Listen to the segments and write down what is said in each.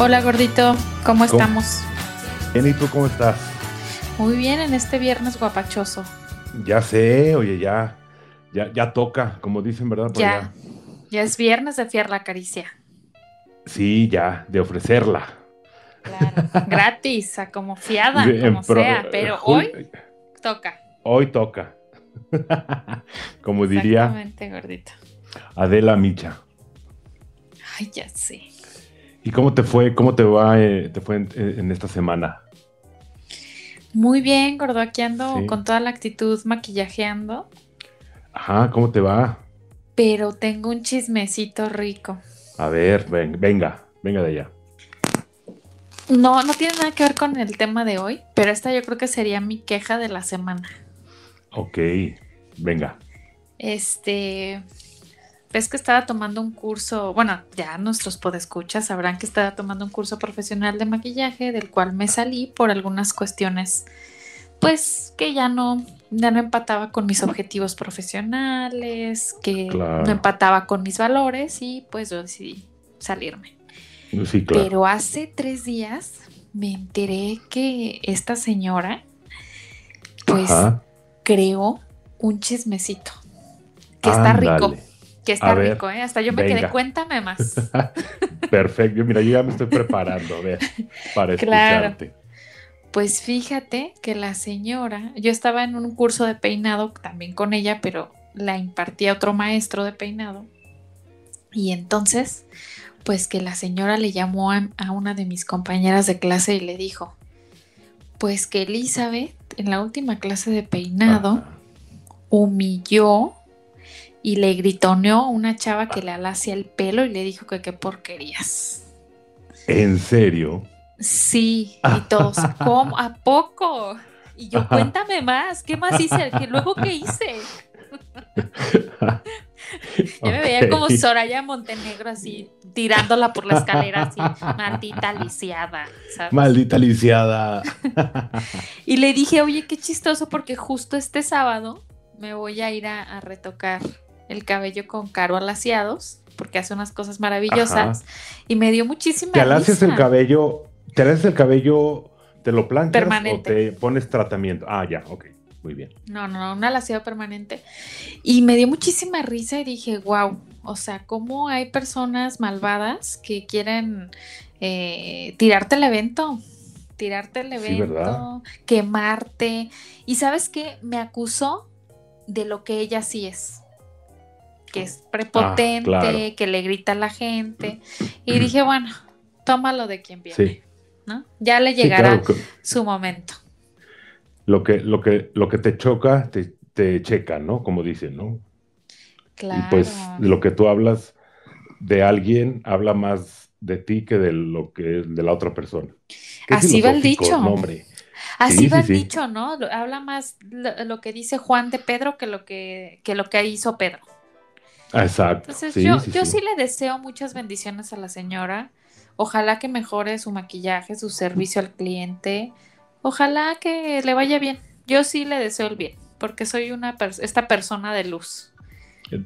Hola gordito, ¿cómo, estamos? Bien, ¿y tú cómo estás? Muy bien en este viernes guapachoso. Ya sé, oye, ya, ya, ya toca, como dicen, ¿verdad? ya, ya es viernes de fiar la caricia. Sí, ya, de ofrecerla. Claro, gratis, a como fiada, como sea, pero hoy toca. Hoy toca. como diría. Exactamente, gordito. Adela Micha. Ay, ya sé. ¿Y cómo te fue? ¿Cómo te va? Eh, te fue en, esta semana? Muy bien, gordo. Aquí ando con toda la actitud maquillajeando. Ajá, ¿cómo te va? Pero tengo un chismecito rico. A ver, venga, venga de allá. No, no tiene nada que ver con el tema de hoy, pero esta yo creo que sería mi queja de la semana. Ok, venga. Este, ves que estaba tomando un curso, bueno, ya nuestros podescuchas sabrán que estaba tomando un curso profesional de maquillaje, del cual me salí por algunas cuestiones, pues que ya no, ya no empataba con mis objetivos profesionales, que no empataba con mis valores y pues yo decidí salirme. Sí, claro. Pero hace tres días me enteré que esta señora, pues, creó un chismecito que está rico que está rico, ¿eh? Hasta yo me quedé, cuéntame más. Perfecto, mira, yo ya me estoy preparando, a ver, para escucharte. Pues fíjate que la señora, yo estaba en un curso de peinado también con ella, pero la impartía otro maestro de peinado. Y entonces, pues que la señora le llamó a, una de mis compañeras de clase y le dijo, pues que Elizabeth en la última clase de peinado humilló y le gritoneó una chava que le alacia el pelo y le dijo que qué porquerías. ¿En serio? Sí, y todos, ¿cómo? ¿A poco? Y yo, cuéntame más, ¿qué más hice? ¿Qué, ¿Luego qué hice? yo me veía como Soraya Montenegro así, tirándola por la escalera así, maldita lisiada. Maldita lisiada. y le dije, oye, qué chistoso porque justo este sábado me voy a ir a retocar el cabello con Caro Alaciados, porque hace unas cosas maravillosas. Y me dio muchísima ¿Te alacias el cabello? ¿Te alacias el cabello? ¿Te lo planchas o te pones tratamiento? Ah, ya, ok. Muy bien. No, no, un alaciado permanente. Y me dio muchísima risa y dije, wow, o sea, ¿cómo hay personas malvadas que quieren eh, tirarte el evento? Tirarte el evento, quemarte. Y sabes qué? Me acusó de lo que ella sí es que es ah, prepotente, que le grita a la gente. Y dije, bueno, tómalo de quien viene. ¿no? Ya le llegará su momento. Lo que, lo que, lo que te choca, te, te checa, ¿no? Como dicen, ¿no? Claro. Y pues lo que tú hablas de alguien habla más de ti que de lo que es de la otra persona. Así va el dicho. hombre. Así va el dicho, ¿no? Habla más lo, que dice Juan de Pedro que lo que, que lo que hizo Pedro. Exacto. Entonces yo, sí, yo sí le deseo muchas bendiciones a la señora. Ojalá que mejore su maquillaje, su servicio al cliente. Ojalá que le vaya bien. Yo sí le deseo el bien, porque soy una esta persona de luz.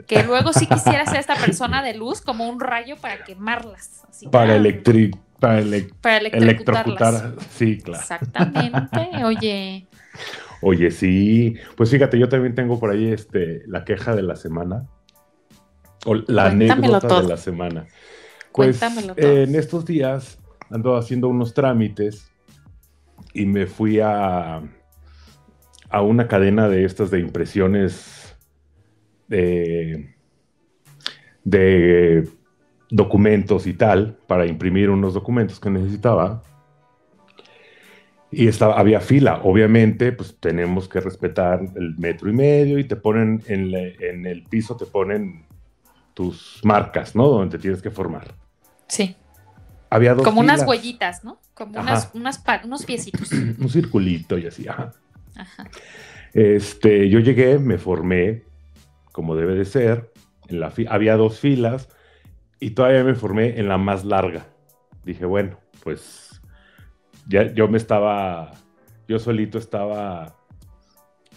Que luego sí quisiera ser esta persona de luz como un rayo para quemarlas. para, electric, para, electrocutar. Sí, claro. Exactamente. Oye. Oye, sí. Pues fíjate, yo también tengo por ahí este, la queja de la semana. O la anécdota de la semana. Pues en estos días ando haciendo unos trámites y me fui a, a una cadena de estas de impresiones de, de documentos y tal para imprimir unos documentos que necesitaba. Y estaba, había fila. Obviamente, pues tenemos que respetar el metro y medio y te ponen en, en el piso, te ponen tus marcas, ¿no? Donde te tienes que formar. Sí. Había dos Como unas huellitas, ¿no? Como unas, unos piecitos. Un circulito y así, ajá. Ajá. Este, yo llegué, me formé como debe de ser. En la había dos filas y todavía me formé en la más larga. Dije, bueno, pues ya yo me estaba, yo solito estaba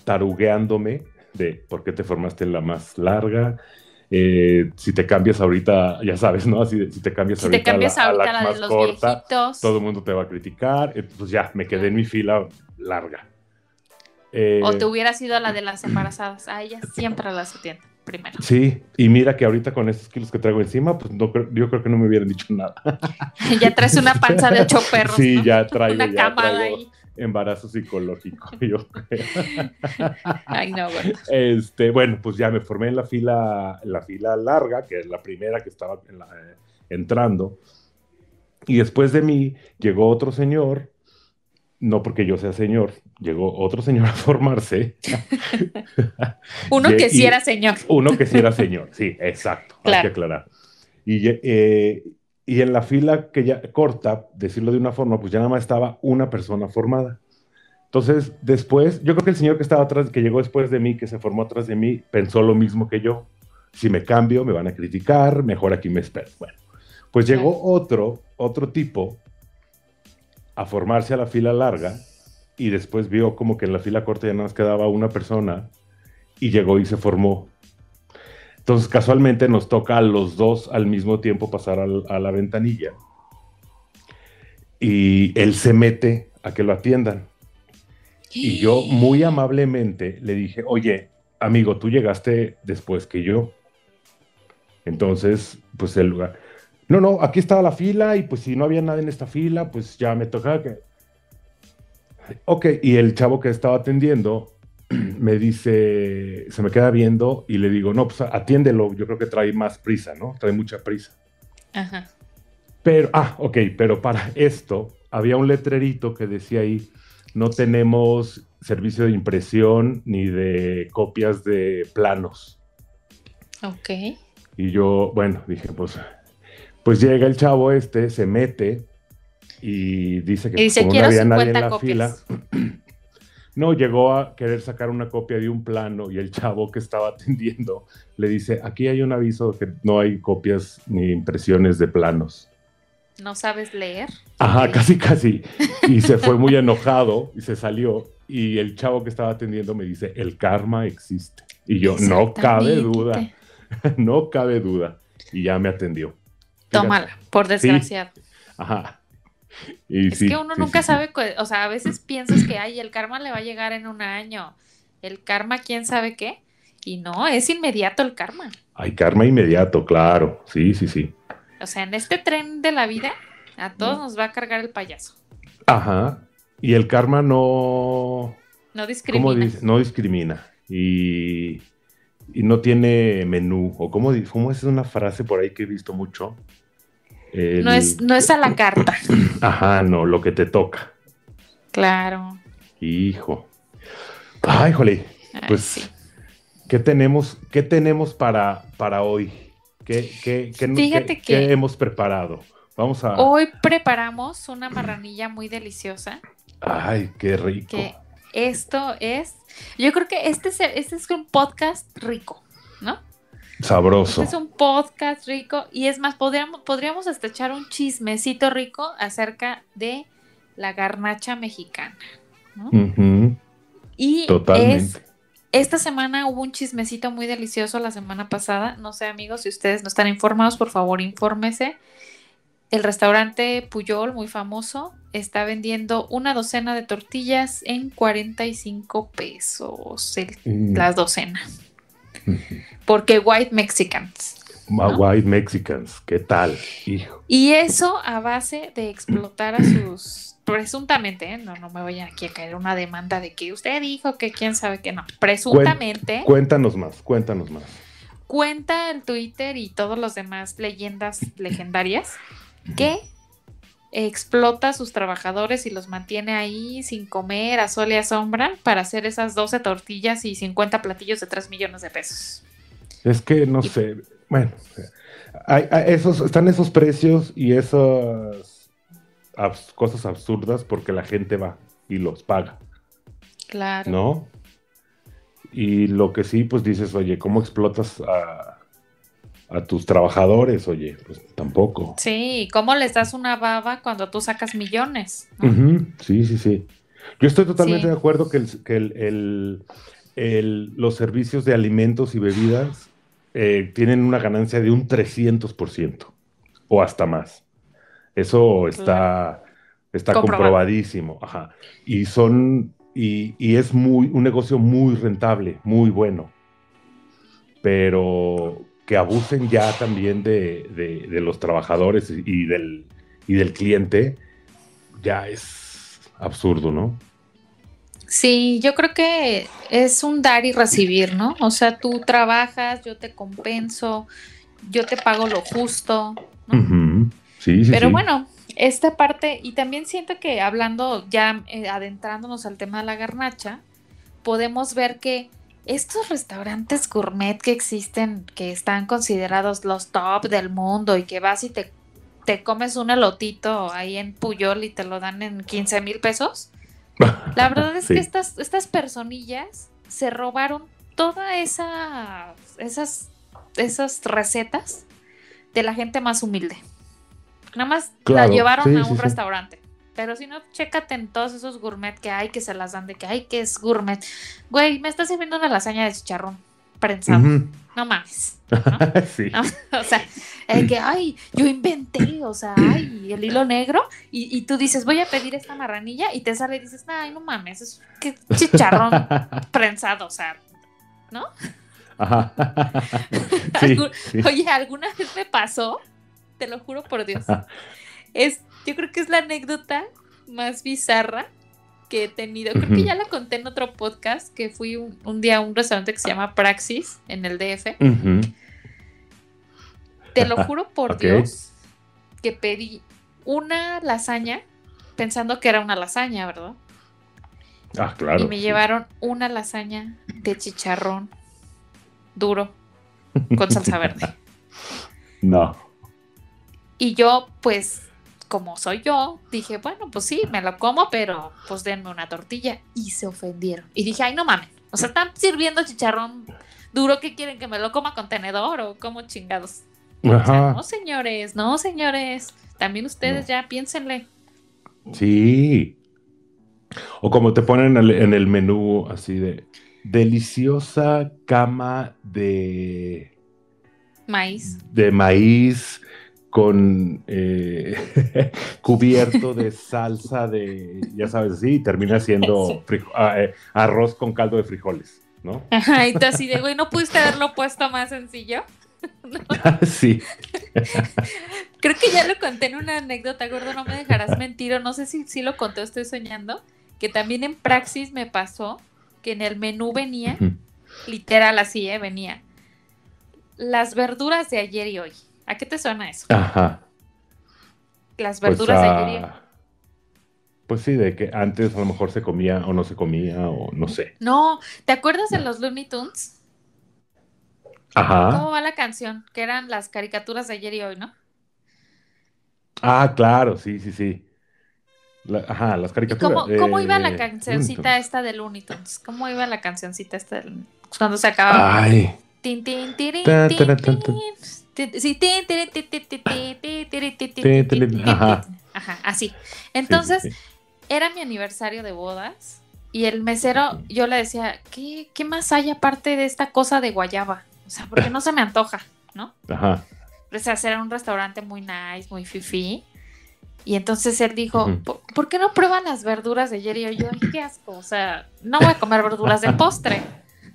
tarugueándome de por qué te formaste en la más larga, eh, si te cambias ahorita, ya sabes, ¿no? Si, si te cambias si ahorita, te cambias a la, ahorita la, de los viejitos. todo el mundo te va a criticar. Entonces ya me quedé en mi fila larga. o te hubieras ido a la de las embarazadas. A ellas siempre las atienden primero. Sí, y mira que ahorita con estos kilos que traigo encima, pues no, yo creo que no me hubieran dicho nada. ya traes una panza de ocho perros. Sí, ya traigo, una ya traigo embarazo psicológico, yo creo. Ay, no, bueno. Este, bueno, pues ya me formé en la fila, la fila larga, que es la primera que estaba eh, entrando. Y después de mí llegó otro señor no porque yo sea señor, llegó otro señor a formarse. uno que sí era señor. Uno que sí era señor, sí, exacto, hay que aclarar. Y, eh, y en la fila que ya corta, decirlo de una forma, pues ya nada más estaba una persona formada. Entonces, después, yo creo que el señor que estaba atrás, que llegó después de mí, que se formó atrás de mí, pensó lo mismo que yo. Si me cambio, me van a criticar, mejor aquí me espero. Bueno, pues llegó otro, otro tipo a formarse a la fila larga y después vio como que en la fila corta ya nada más quedaba una persona y llegó y se formó. Entonces casualmente nos toca a los dos al mismo tiempo pasar a la ventanilla y él se mete a que lo atiendan. Y yo muy amablemente le dije, oye, amigo, tú llegaste después que yo. Entonces, pues el lugar, no, no, aquí estaba la fila y pues si no había nadie en esta fila, pues ya me tocaba que... Ok, y el chavo que estaba atendiendo me dice, se me queda viendo y le digo, no, pues atiéndelo, yo creo que trae más prisa, ¿no? Trae mucha prisa. Ajá. Pero, ah, ok, pero para esto había un letrerito que decía ahí, no tenemos servicio de impresión ni de copias de planos. Ok. Y yo, bueno, dije, pues pues llega el chavo este, se mete y dice que como no había nadie en la fila, no llegó a querer sacar una copia de un plano y el chavo que estaba atendiendo le dice, aquí hay un aviso que no hay copias ni impresiones de planos. ¿No sabes leer? Ajá, casi, casi. Y se fue muy enojado y se salió. Y el chavo que estaba atendiendo me dice, el karma existe. Y yo, no cabe duda, no cabe duda. Y ya me atendió. Tómala, por desgraciado. Ajá. Es que uno nunca sabe, o sea, a veces piensas que, ay, el karma le va a llegar en un año. El karma, quién sabe qué. Y no, es inmediato el karma. Hay karma inmediato, claro. Sí, sí, sí. O sea, en este tren de la vida, a todos nos va a cargar el payaso. Ajá. Y el karma no. No discrimina. ¿Cómo dice? No discrimina. Y, y no tiene menú. O cómo, cómo es una frase por ahí que he visto mucho no, es, no es a la carta. Ajá, no, lo que te toca. Claro. Hijo. Ay, jole. Pues, ¿qué tenemos, qué tenemos para, para hoy? ¿Qué, qué, qué, qué hemos preparado? Vamos a. Hoy preparamos una marranilla muy deliciosa. Ay, qué rico. esto es. Yo creo que este este es un podcast rico. Sabroso. es un podcast rico y es más, podríamos, podríamos hasta echar un chismecito rico acerca de la garnacha mexicana. Y Totalmente. esta semana hubo un chismecito muy delicioso la semana pasada. No sé, amigos, si ustedes no están informados, por favor, infórmese. El restaurante Puyol, muy famoso, está vendiendo una docena de tortillas en 45 pesos mm. las docenas. Porque white Mexicans. White Mexicans, ¿qué tal? Hijo. Y eso a base de explotar a sus, presuntamente, ¿eh? no, no me vayan aquí a caer una demanda de que usted dijo que quién sabe que no, presuntamente. Cuéntanos más, cuéntanos más. Cuenta el Twitter y todos los demás leyendas legendarias que explota a sus trabajadores y los mantiene ahí sin comer, a sol y a sombra, para hacer esas 12 tortillas y 50 platillos de 3 millones de pesos. Es que no sé, bueno, esos, están esos precios y esas cosas absurdas porque la gente va y los paga. Claro. ¿No? Y lo que sí, pues dices, oye, ¿cómo explotas a a tus trabajadores, oye, pues tampoco. Sí, ¿cómo les das una baba cuando tú sacas millones? Sí, sí, sí. Yo estoy totalmente de acuerdo que, el, que los servicios de alimentos y bebidas eh, tienen una ganancia de un 300% o hasta más. Eso está, está comprobadísimo. Ajá. Y son, y, y, es muy, un negocio muy rentable, muy bueno. Pero que abusen ya también de, de, los trabajadores y del, y del cliente, ya es absurdo, ¿no? Sí, yo creo que es un dar y recibir, ¿no? O sea, tú trabajas, yo te compenso, yo te pago lo justo, ¿no? Sí, sí. Pero bueno, esta parte, y también siento que hablando, ya eh, adentrándonos al tema de la garnacha, podemos ver que estos restaurantes gourmet que existen, que están considerados los top del mundo y que vas y te, te comes un elotito ahí en Puyol y te lo dan en 15 mil pesos, la verdad es que estas, estas personillas se robaron todas esa, esas, esas recetas de la gente más humilde. Nada más la llevaron a un restaurante. Pero si no, chécate en todos esos gourmet que hay, que se las dan de que hay, que es gourmet. Güey, me estás sirviendo una lasaña de chicharrón prensado. No mames. sí. o sea, el que, ay, yo inventé, o sea, ay, el hilo negro, y, tú dices, voy a pedir esta marranilla, y te sale y dices, ay, no mames, es que chicharrón prensado, o sea, ¿no? Ajá. Oye, alguna vez me pasó, te lo juro por Dios. Es, yo creo que es la anécdota más bizarra que he tenido. Creo que ya la conté en otro podcast, que fui un, día a un restaurante que se llama Praxis en el DF. Te lo juro por Dios que pedí una lasaña pensando que era una lasaña, ¿verdad? Ah, claro. Y me llevaron una lasaña de chicharrón duro con salsa verde. No. Y yo, pues, como soy yo, dije, bueno, pues sí, me lo como, pero pues denme una tortilla. Y se ofendieron. Y dije, ay, no mames. O sea, están sirviendo chicharrón duro que quieren que me lo coma con tenedor o como chingados. no, señores, no, señores. También ustedes ya piénsenle. Sí. O como te ponen en el menú así de deliciosa cama de maíz. De maíz con eh, cubierto de salsa de, ya sabes, sí, termina siendo ah, eh, arroz con caldo de frijoles, ¿no? Ajá, y tú así de, güey, ¿no pudiste haberlo puesto más sencillo? Sí. Creo que ya lo conté en una anécdota, gordo, no me dejarás mentir, o no sé si, si lo conté o estoy soñando, que también en Praxis me pasó que en el menú venía, literal así, ¿eh? venía, las verduras de ayer y hoy. ¿A qué te suena eso? Ajá. Las pues, verduras de ayer. Ah, pues sí, de que antes a lo mejor se comía o no se comía o no sé. No, ¿te acuerdas de los Looney Tunes? Ajá. ¿Cómo va la canción? Que eran las caricaturas de ayer y hoy, ¿no? Ah, claro, sí, sí, sí. ajá, las caricaturas. ¿Cómo, iba la cancioncita esta de Looney Tunes? ¿Cómo iba la cancioncita esta de... cuando se acababa? Ay. Tin, tin, tin, Sí, Ajá, así. Entonces, era mi aniversario de bodas y el mesero, yo le decía, ¿qué, ¿qué más hay aparte de esta cosa de guayaba? O sea, porque no se me antoja, ¿no? Ajá. O sea, era un restaurante muy nice, muy fifi. Y entonces él dijo, ¿por, qué no prueban las verduras de ayer? Y yo, qué asco. O sea, no voy a comer verduras de postre.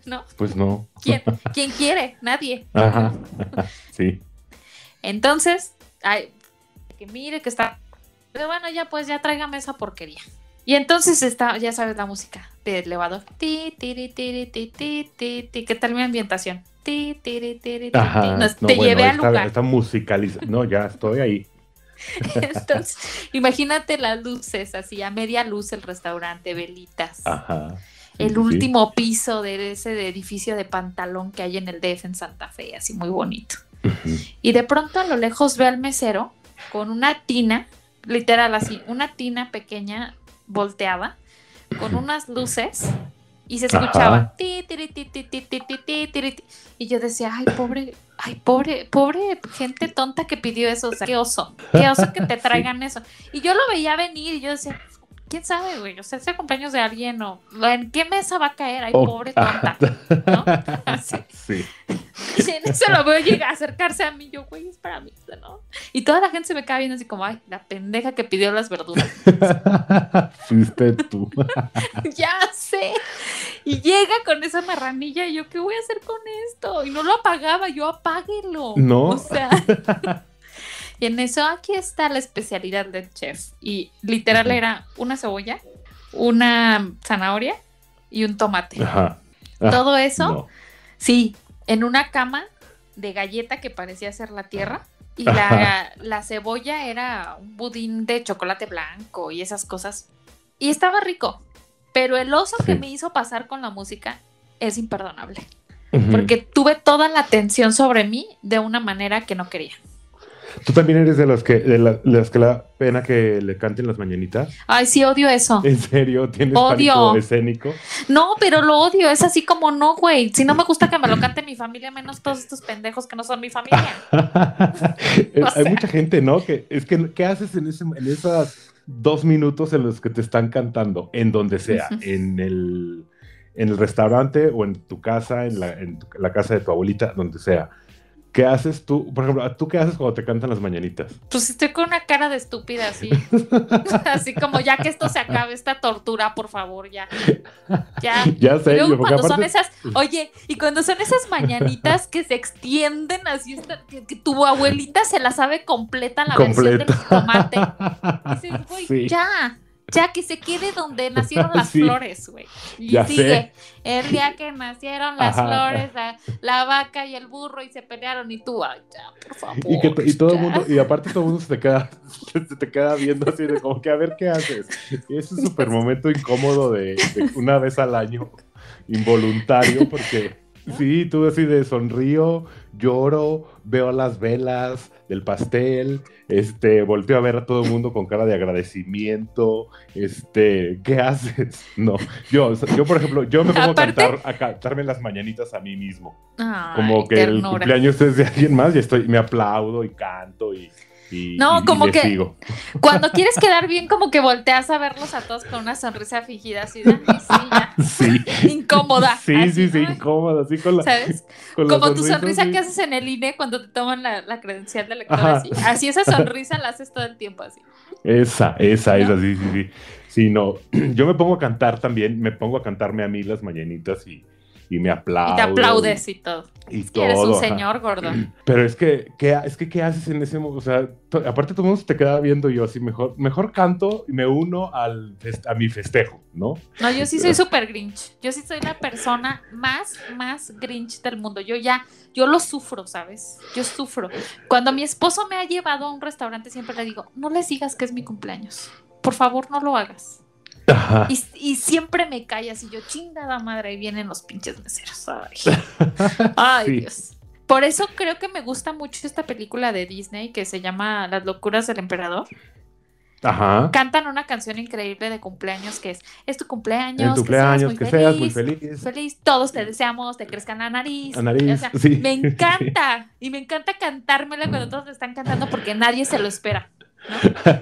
¿No? Pues no. ¿Quién, ¿quién quiere? Nadie. Ajá. Sí. Entonces, ay, que mire que está. Pero bueno, ya pues ya tráigame esa porquería. Y entonces está, ya sabes la música de elevador. Ti, ti, ti, ti, ti, ti, ¿Qué tal mi ambientación? Ti, ti, ti, te llevé al lugar. Está musicalizado. No, ya estoy ahí. Entonces, imagínate las luces, así a media luz el restaurante, velitas. Ajá el último piso de ese edificio de pantalón que hay en el DF en Santa Fe, así muy bonito. Y de pronto a lo lejos ve al mesero con una tina, literal así, una tina pequeña volteada, con unas luces y se escuchaba y yo decía, ay, pobre, ay, pobre, pobre gente tonta que pidió eso, o sea, qué oso, qué oso que te traigan eso. Y yo lo veía venir y yo decía, quién sabe, güey, o sea, ese cumpleaños de alguien o en qué mesa va a caer, ay, pobre tonta, ¿no? Sí. Y en eso lo veo llegar a acercarse a mí. Yo, güey, es para mí, ¿no? Y toda la gente se me cae viendo así como, ay, la pendeja que pidió las verduras. Fuiste tú. ya sé. Y llega con esa marranilla y yo, ¿qué voy a hacer con esto? Y no lo apagaba, yo apáguelo. No. O sea. Y en eso aquí está la especialidad del chef. Y literal era una cebolla, una zanahoria y un tomate. Ajá. Ah, Todo eso, sí, en una cama de galleta que parecía ser la tierra. Y la, la, cebolla era un budín de chocolate blanco y esas cosas. Y estaba rico. Pero el oso que me hizo pasar con la música es imperdonable. Porque tuve toda la atención sobre mí de una manera que no quería. ¿Tú también eres de los que, de, las que le da pena que le canten las mañanitas? Ay, sí, odio eso. ¿En serio? ¿Tienes odio. escénico? No, pero lo odio. Es así como no, güey. Si no me gusta que me lo cante mi familia, menos todos estos pendejos que no son mi familia. Hay mucha gente, ¿no? Que es que, ¿qué haces en, ese, en esos dos minutos en los que te están cantando? En donde sea, en el en el restaurante o en tu casa, en la, en la casa de tu abuelita, donde sea ¿Qué haces tú? Por ejemplo, ¿tú qué haces cuando te cantan las mañanitas? Pues estoy con una cara de estúpida así. así como ya que esto se acabe, esta tortura, por favor, ya. Ya. Ya sé. Y cuando son esas, oye, y cuando son esas mañanitas que se extienden así, que, tu abuelita se la sabe completa la versión del tomate. Dices, güey, ya ya que se quede donde nacieron las flores, güey. Y sigue. El día que nacieron las flores, la, vaca y el burro y se pelearon y tú, ay, ya, por favor. Y, que, y todo el mundo, y aparte todo el mundo se te queda, se te queda viendo así de como que a ver qué haces. Y es súper momento incómodo de, de una vez al año, involuntario, porque Sí, tú así de sonrío, lloro, veo las velas del pastel, este, volteo a ver a todo el mundo con cara de agradecimiento, este, ¿qué haces? No, yo, yo por ejemplo, yo me pongo a cantar, a cantarme las mañanitas a mí mismo. como que el cumpleaños es de alguien más y estoy, me aplaudo y canto y no, como que cuando quieres quedar bien, como que volteas a verlos a todos con una sonrisa fingida así de sí, incómoda. Sí, sí, sí, incómoda, así con la. ¿Sabes? como tu sonrisa que haces en el INE cuando te toman la, credencial de lector, así. Así esa sonrisa la haces todo el tiempo así. Esa, esa, esa, sí, sí, sí. Sí, no. Yo me pongo a cantar también, me pongo a cantarme a mí las mañanitas y y me aplaudo. Y te aplaudes y todo. Y todo. Eres un señor gordo. Pero es que, ¿qué, es que, ¿qué haces en ese momento? O sea, aparte todo el mundo te queda viendo yo así, mejor, mejor canto y me uno al a mi festejo, ¿no? No, yo sí soy súper grinch. Yo sí soy la persona más, más grinch del mundo. Yo ya, yo lo sufro, ¿sabes? Yo sufro. Cuando mi esposo me ha llevado a un restaurante, siempre le digo, no les digas que es mi cumpleaños. Por favor, no lo hagas. Y, siempre me callas y yo, chingada madre, y vienen los pinches meseros. Ay, Dios. Por eso creo que me gusta mucho esta película de Disney que se llama Las locuras del emperador. Ajá. Cantan una canción increíble de cumpleaños que es, es tu cumpleaños, tu cumpleaños, que, seas muy, feliz, feliz. Todos te deseamos, te crezcan la nariz. La nariz, Me encanta. Y me encanta cantármela cuando todos te están cantando porque nadie se lo espera.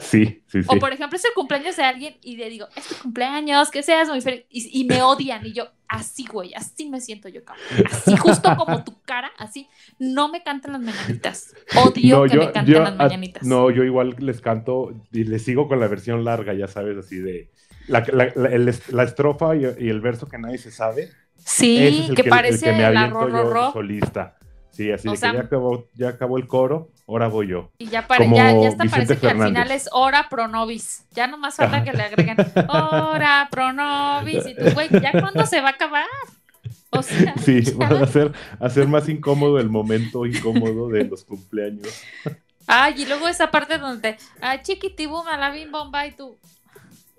Sí, sí, sí. O por ejemplo, es el cumpleaños de alguien y le digo, es tu cumpleaños, que seas muy feliz. Y, me odian. Y yo, así, güey, así me siento yo, cabrón. Así, justo como tu cara, así. No me cantan las mañanitas. Odio que me canten las mañanitas. No, yo igual les canto y les sigo con la versión larga, ya sabes, así de. La, la, estrofa y, el verso que nadie se sabe. Sí, que, parece la solista. Sí, así que ya acabó, ya acabó el coro, ahora voy yo. Y ya, para, ya, ya hasta parece que al final es hora pronovis. Ya nomás falta que le agreguen hora pronovis. Y tú, güey, ¿ya cuándo se va a acabar? O sea, sí, van a hacer, hacer más incómodo el momento incómodo de los cumpleaños. Ay, y luego esa parte donde, ah, chiquitibum, la bim bomba y tú.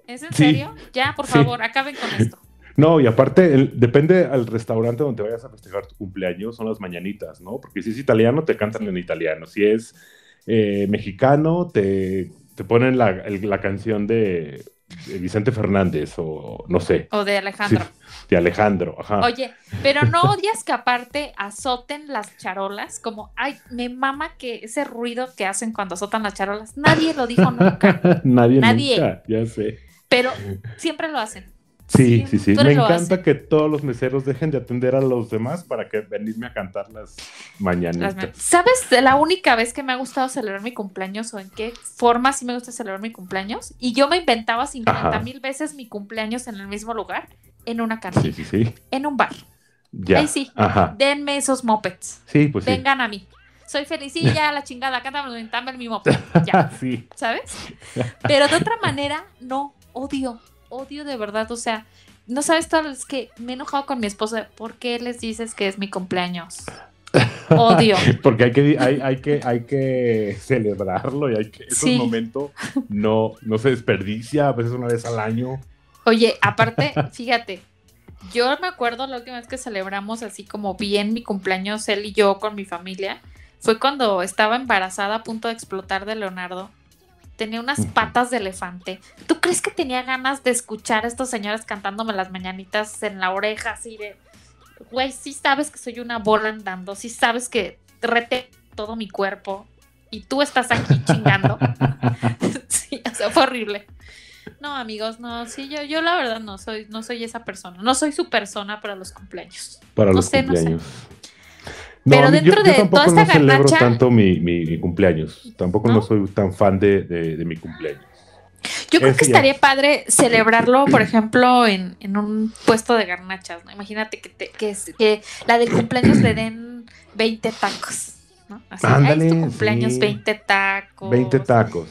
¿Es en serio? Ya, por favor, acaben con esto. No, y aparte, depende al restaurante donde vayas a festejar tu cumpleaños, son las mañanitas, ¿no? Porque si es italiano, te cantan en italiano. Si es eh, mexicano, te, te ponen la, la canción de, Vicente Fernández o no sé. O de Alejandro. de Alejandro, ajá. Oye, pero no odias que aparte azoten las charolas, como, ay, me mama que ese ruido que hacen cuando azotan las charolas, nadie lo dijo nunca. nadie, nadie. Nunca, ya sé. Pero siempre lo hacen. Sí, sí, sí. Me encanta que todos los meseros dejen de atender a los demás para que venirme a cantar las mañanas. ¿Sabes la única vez que me ha gustado celebrar mi cumpleaños o en qué forma sí me gusta celebrar mi cumpleaños? Y yo me inventaba 50 mil veces mi cumpleaños en el mismo lugar, en una cantina. Sí, sí, sí. En un bar. Ya. Ahí sí. Ajá. Denme esos mopeds. Sí, pues Vengan a mí. Soy felicilla, la chingada, cántame, dame mi moped. Ya. sí. ¿Sabes? Pero de otra manera, no. Odio odio de verdad, o sea, no sabes todo, es que me he enojado con mi esposa, ¿por qué les dices que es mi cumpleaños? Odio. Porque hay que, hay, que, hay que celebrarlo y hay que, ese momento no, no se desperdicia, a veces una vez al año. Oye, aparte, fíjate, yo me acuerdo la última vez que celebramos así como bien mi cumpleaños, él y yo con mi familia, fue cuando estaba embarazada a punto de explotar de Leonardo tenía unas patas de elefante. ¿Tú crees que tenía ganas de escuchar a estos señores cantándome las mañanitas en la oreja así de, güey, sí sabes que soy una bola andando, sí sabes que rete todo mi cuerpo y tú estás aquí chingando? sí, o sea, fue horrible. No, amigos, no, sí, yo, yo la verdad no soy, no soy esa persona, no soy su persona para los cumpleaños. Para los cumpleaños. Pero dentro de toda esta no celebro tanto mi, cumpleaños. Tampoco ¿No? soy tan fan de, mi cumpleaños. Yo creo que estaría padre celebrarlo, por ejemplo, en, un puesto de garnachas, ¿no? Imagínate que, que, la del cumpleaños le den 20 tacos, ¿no? Así, Ándale, tu cumpleaños, 20 tacos. 20 tacos.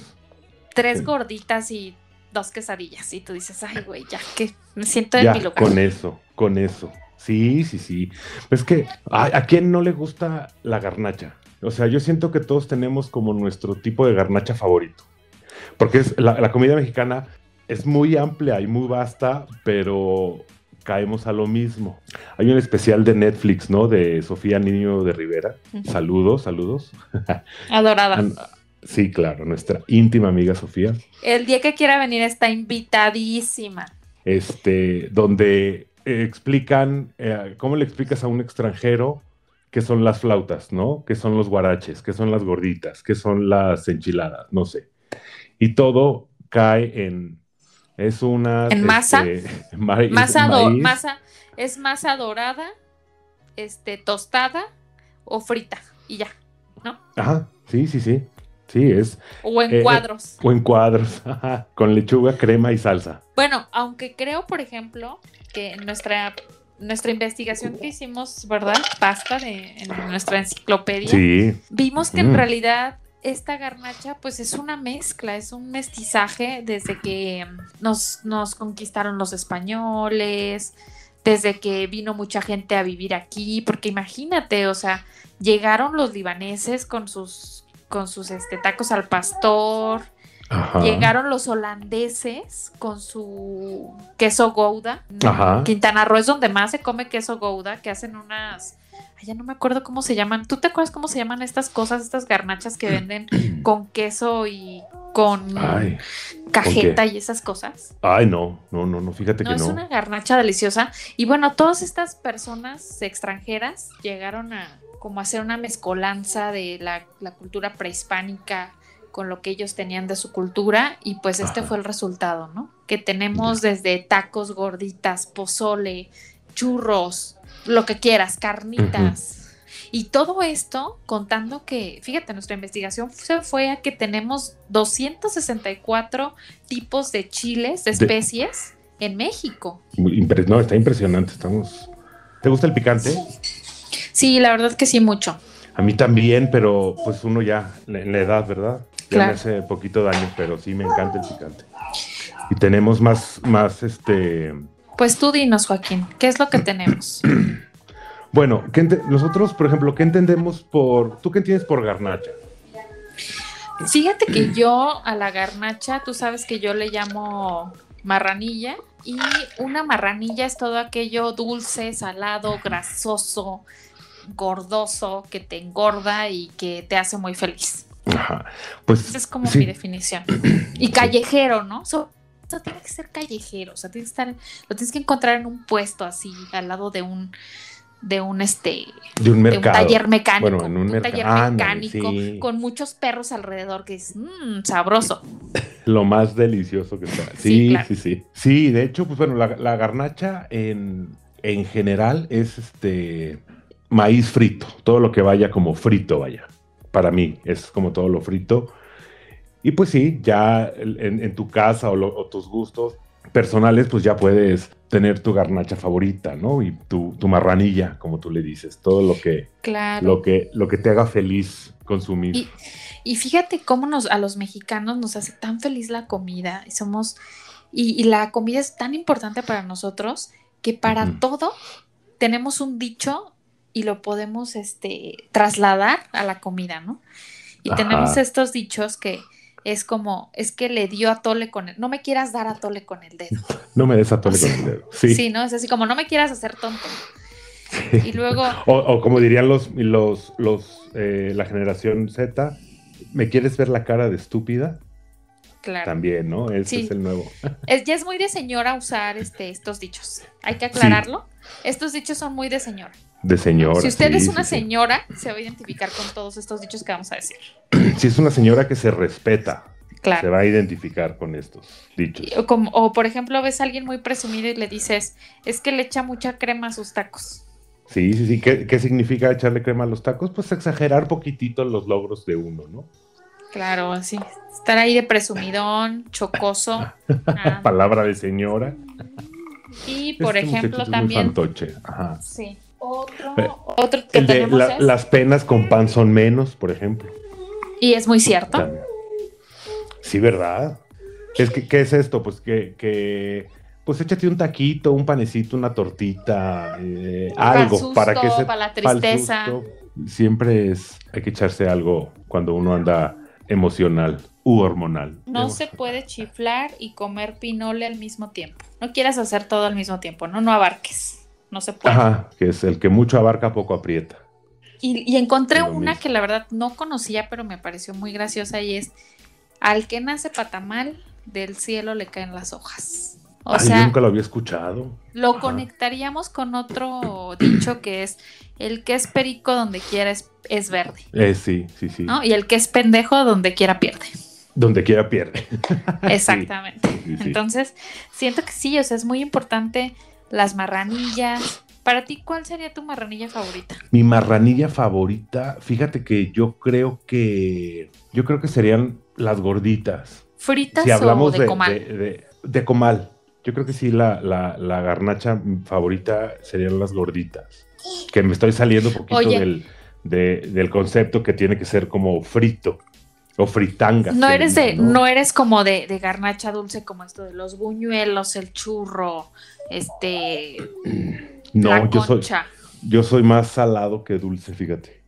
Tres gorditas y dos quesadillas. Y tú dices, ay, güey, ya que me siento en mi lugar. Con eso, con eso. Sí, sí, sí. Es que ¿a, ¿a, quién no le gusta la garnacha? O sea, yo siento que todos tenemos como nuestro tipo de garnacha favorito. Porque es, la, comida mexicana es muy amplia y muy vasta, pero caemos a lo mismo. Hay un especial de Netflix, ¿no? De Sofía Niño de Rivera. Saludos, saludos. Adorada. Sí, claro, nuestra íntima amiga Sofía. El día que quiera venir está invitadísima. Este, donde explican, eh, ¿cómo le explicas a un extranjero qué son las flautas, ¿no? ¿Qué son los guaraches? ¿Qué son las gorditas? ¿Qué son las enchiladas? No sé. Y todo cae en... Es una... En masa. Este, masa, es masa dorada, este, tostada o frita y ya, ¿no? Ajá, sí, sí, sí. Sí, es. O en eh, cuadros. O en cuadros, con lechuga, crema y salsa. Bueno, aunque creo, por ejemplo, que nuestra, nuestra investigación que hicimos, ¿verdad? Pasta de, en nuestra enciclopedia. Sí. Vimos que en mm. realidad esta garnacha pues es una mezcla, es un mestizaje desde que nos, nos conquistaron los españoles, desde que vino mucha gente a vivir aquí, porque imagínate, o sea, llegaron los libaneses con sus con sus este, tacos al pastor, Llegaron los holandeses con su queso gouda. Quintana Roo es donde más se come queso gouda, que hacen unas... Ay, ya no me acuerdo cómo se llaman. ¿Tú te acuerdas cómo se llaman estas cosas, estas garnachas que venden con queso y con cajeta y esas cosas? Ay, no, no, no, no, fíjate que no. Es una garnacha deliciosa. Y bueno, todas estas personas extranjeras llegaron a como hacer una mezcolanza de la, la cultura prehispánica con lo que ellos tenían de su cultura y pues este fue el resultado, ¿no? Que tenemos desde tacos, gorditas, pozole, churros, lo que quieras, carnitas. Y todo esto contando que, fíjate, nuestra investigación se fue a que tenemos 264 tipos de chiles, de especies, en México. No, está impresionante, estamos... ¿Te gusta el picante? Sí, la verdad que sí, mucho. A mí también, pero pues uno ya en la edad, ¿verdad? Ya me hace poquito daño, pero sí me encanta el picante. Y tenemos más, más este. Pues tú dinos, Joaquín, ¿qué es lo que tenemos? bueno, nosotros, por ejemplo, ¿qué entendemos por. ¿Tú qué entiendes por garnacha? Fíjate que yo a la garnacha, tú sabes que yo le llamo marranilla y una marranilla es todo aquello dulce, salado, grasoso, gordoso, que te engorda y que te hace muy feliz. Pues, Esa es como mi definición. Y callejero, ¿no? Eso tiene que ser callejero, o sea, tienes que estar, lo tienes que encontrar en un puesto así, al lado de un de un este de un, mercado. taller mecánico, bueno, en un, taller mecánico con muchos perros alrededor que es mmm, sabroso. Lo más delicioso que está. Sí, sí, sí, sí. de hecho, pues bueno, la, garnacha en, en, general es este maíz frito, todo lo que vaya como frito, vaya. Para mí es como todo lo frito. Y pues sí, ya en, tu casa o, tus gustos personales, pues ya puedes tener tu garnacha favorita, ¿no? Y tu, marranilla, como tú le dices, todo lo que, lo que, lo que te haga feliz consumir. Y, fíjate cómo nos, a los mexicanos nos hace tan feliz la comida y somos, y, la comida es tan importante para nosotros que para todo tenemos un dicho y lo podemos este, trasladar a la comida, ¿no? Y tenemos estos dichos que, es como, es que le dio a Tole con el, no me quieras dar a Tole con el dedo. No me des a Tole con el dedo. Sí. sí, ¿no? Es así como, no me quieras hacer tonto. Y luego... O, como dirían los, los, los eh, la generación Z, ¿me quieres ver la cara de estúpida? Claro. También, ¿no? Ese es el nuevo. Es, ya es muy de señora usar este, estos dichos. Hay que aclararlo. Estos dichos son muy de señora. De señora. Si usted es una señora, se va a identificar con todos estos dichos que vamos a decir. Si es una señora que se respeta, se va a identificar con estos dichos. O, como, o, por ejemplo, ves a alguien muy presumido y le dices, es que le echa mucha crema a sus tacos. Sí, sí, sí. ¿Qué, significa echarle crema a los tacos? Pues exagerar poquitito los logros de uno, ¿no? Claro, así. Estar ahí de presumidón, chocoso. Palabra de señora. Y por ejemplo también. Ajá. Sí. Otro, eh, otro que Las penas con pan son menos, por ejemplo. Y es muy cierto. Sí, ¿verdad? Es que, ¿qué es esto? Pues que, pues échate un taquito, un panecito, una tortita, eh, algo para que se para la tristeza. siempre es hay que echarse algo cuando uno anda emocional u hormonal. No se puede chiflar y comer pinole al mismo tiempo. No quieras hacer todo al mismo tiempo, no, no abarques no se puede. Ajá, que es el que mucho abarca, poco aprieta. Y, encontré una que la verdad no conocía, pero me pareció muy graciosa y es, al que nace patamal, del cielo le caen las hojas. O sea, nunca lo había escuchado. Lo conectaríamos con otro dicho que es, el que es perico donde quiera es, verde. Eh, sí, sí, sí. Y el que es pendejo donde quiera pierde. Donde quiera pierde. Exactamente. Entonces, siento que sí, o sea, es muy importante las marranillas. Para ti, ¿cuál sería tu marranilla favorita? Mi marranilla favorita, fíjate que yo creo que yo creo que serían las gorditas. ¿Fritas si hablamos o de, comal? De, comal. Yo creo que sí, la, la, garnacha favorita serían las gorditas. Que me estoy saliendo un poquito del, del concepto que tiene que ser como frito o fritanga. No eres de, ¿no? eres como de, de, garnacha dulce como esto de los buñuelos, el churro, este. No, yo soy, yo soy más salado que dulce, fíjate.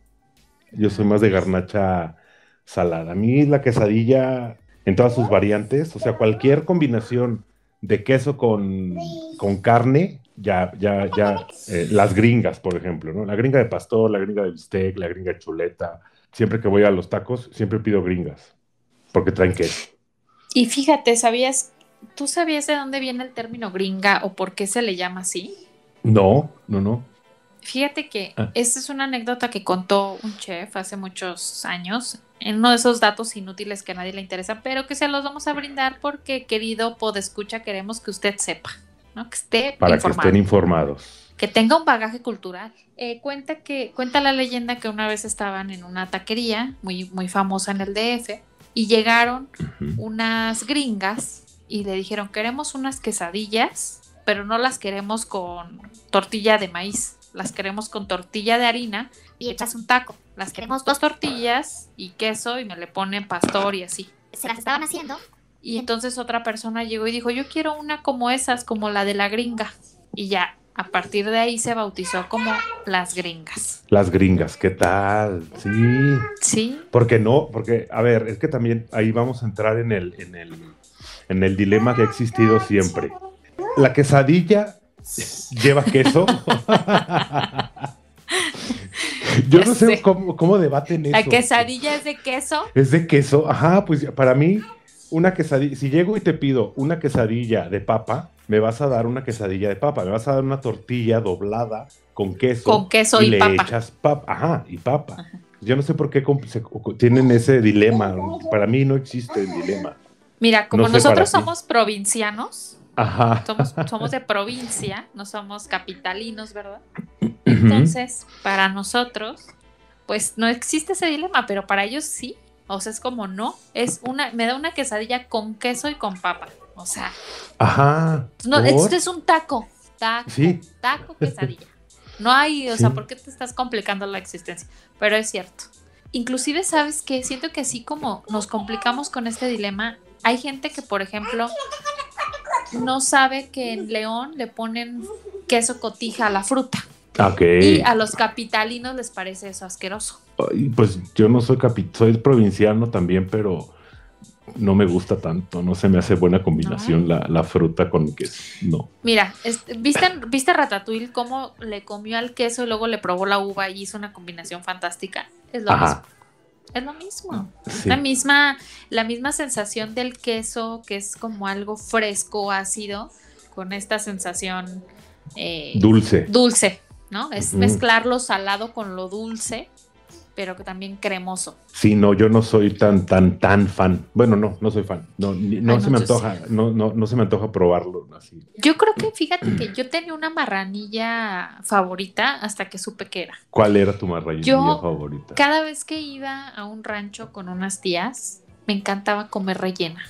Yo soy más de garnacha salada. A mí la quesadilla en todas sus variantes, o sea, cualquier combinación de queso con, carne, ya, ya, ya, eh, las gringas, por ejemplo, ¿no? La gringa de pastor, la gringa de bistec, la gringa de chuleta. Siempre que voy a los tacos, siempre pido gringas, porque traen queso. Y fíjate, ¿sabías ¿Tú sabías de dónde viene el término gringa o por qué se le llama así? No, no, no. Fíjate que ah. esta es una anécdota que contó un chef hace muchos años, en uno de esos datos inútiles que a nadie le interesa, pero que se los vamos a brindar porque, querido podescucha, queremos que usted sepa, ¿no? Que esté Para que estén informados. Que tenga un bagaje cultural. Eh, cuenta que, cuenta la leyenda que una vez estaban en una taquería muy, muy famosa en el DF y llegaron unas gringas y le dijeron, queremos unas quesadillas, pero no las queremos con tortilla de maíz, las queremos con tortilla de harina y echas un taco. Las queremos dos tortillas y queso y me le ponen pastor y así. Se las estaban haciendo. Y entonces otra persona llegó y dijo, yo quiero una como esas, como la de la gringa. Y ya, a partir de ahí se bautizó como las gringas. Las gringas, ¿qué tal? Sí. Sí. Porque no, porque, a ver, es que también ahí vamos a entrar en el, en el en el dilema que ha existido siempre. ¿La quesadilla lleva queso? Yo no sé cómo, cómo, debaten eso. ¿La quesadilla es de queso? Es de queso, ajá, pues para mí, una quesadilla, si llego y te pido una quesadilla de papa, me vas a dar una quesadilla de papa, me vas a dar una tortilla doblada con queso. Con queso y, le papa. echas papa. Ajá, y papa. Yo no sé por qué tienen ese dilema. Para mí no existe el dilema. Mira, como nosotros somos provincianos, Somos, somos de provincia, no somos capitalinos, ¿verdad? Entonces, para nosotros, pues no existe ese dilema, pero para ellos sí. O sea, es como no, es una, me da una quesadilla con queso y con papa. O sea, ajá. No, esto es un taco, taco, taco, quesadilla. No hay, o sea, ¿por qué te estás complicando la existencia? Pero es cierto. Inclusive, ¿sabes que Siento que así como nos complicamos con este dilema, hay gente que, por ejemplo, no sabe que en León le ponen queso cotija a la fruta. Y a los capitalinos les parece eso asqueroso. Pues yo no soy capital, soy provinciano también, pero no me gusta tanto, no se me hace buena combinación la, fruta con queso, no. Mira, ¿viste, ¿viste Ratatouille cómo le comió al queso y luego le probó la uva y hizo una combinación fantástica? Es lo mismo. Es lo mismo. La misma, la misma sensación del queso, que es como algo fresco, ácido, con esta sensación eh, dulce. Dulce, ¿no? Es mezclar lo salado con lo dulce pero que también cremoso. Sí, no, yo no soy tan, tan, tan fan. Bueno, no, no soy fan. No, no, se me antoja, no, no, no se me antoja probarlo así. Yo creo que, fíjate que yo tenía una marranilla favorita hasta que supe que era. ¿Cuál era tu marranilla favorita? Cada vez que iba a un rancho con unas tías, me encantaba comer rellena.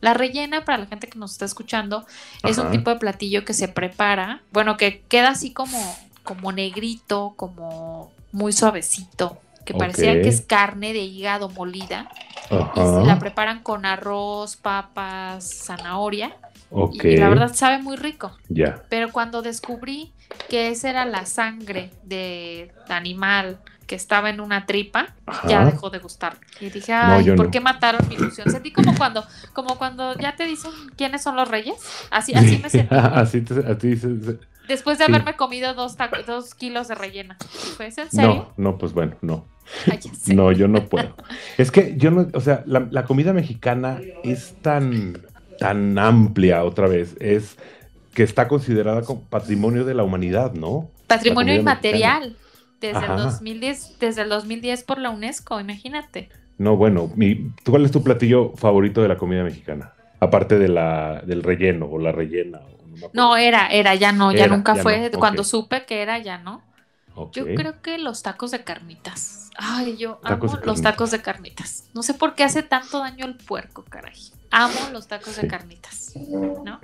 La rellena, para la gente que nos está escuchando, es un tipo de platillo que se prepara, bueno, que queda así como, como negrito, como muy suavecito que parecía que es carne de hígado molida. Y la preparan con arroz, papas, zanahoria. Y, la verdad sabe muy rico. Ya. Pero cuando descubrí que esa era la sangre de animal que estaba en una tripa, ya dejó de gustar. Y dije, ay, ¿por qué mataron mi ilusión? Sentí como cuando, como cuando ya te dicen quiénes son los reyes. Así, así me sentí. así te, así Después de haberme comido dos, dos kilos de rellena. ¿Fue en serio? No, no, pues bueno, no. no, yo no puedo. Es que yo no, o sea, la, comida mexicana es tan, tan amplia otra vez. Es que está considerada como patrimonio de la humanidad, ¿no? Patrimonio inmaterial. Desde el, 2010, desde el 2010 por la UNESCO, imagínate. No, bueno, mi, ¿cuál es tu platillo favorito de la comida mexicana? Aparte de la, del relleno o la rellena. No, era, era, ya no, ya nunca fue. Cuando supe que era, ya no. Yo creo que los tacos de carnitas. Ay, yo amo los tacos de carnitas. No sé por qué hace tanto daño el puerco, caray. Amo los tacos de carnitas, ¿no?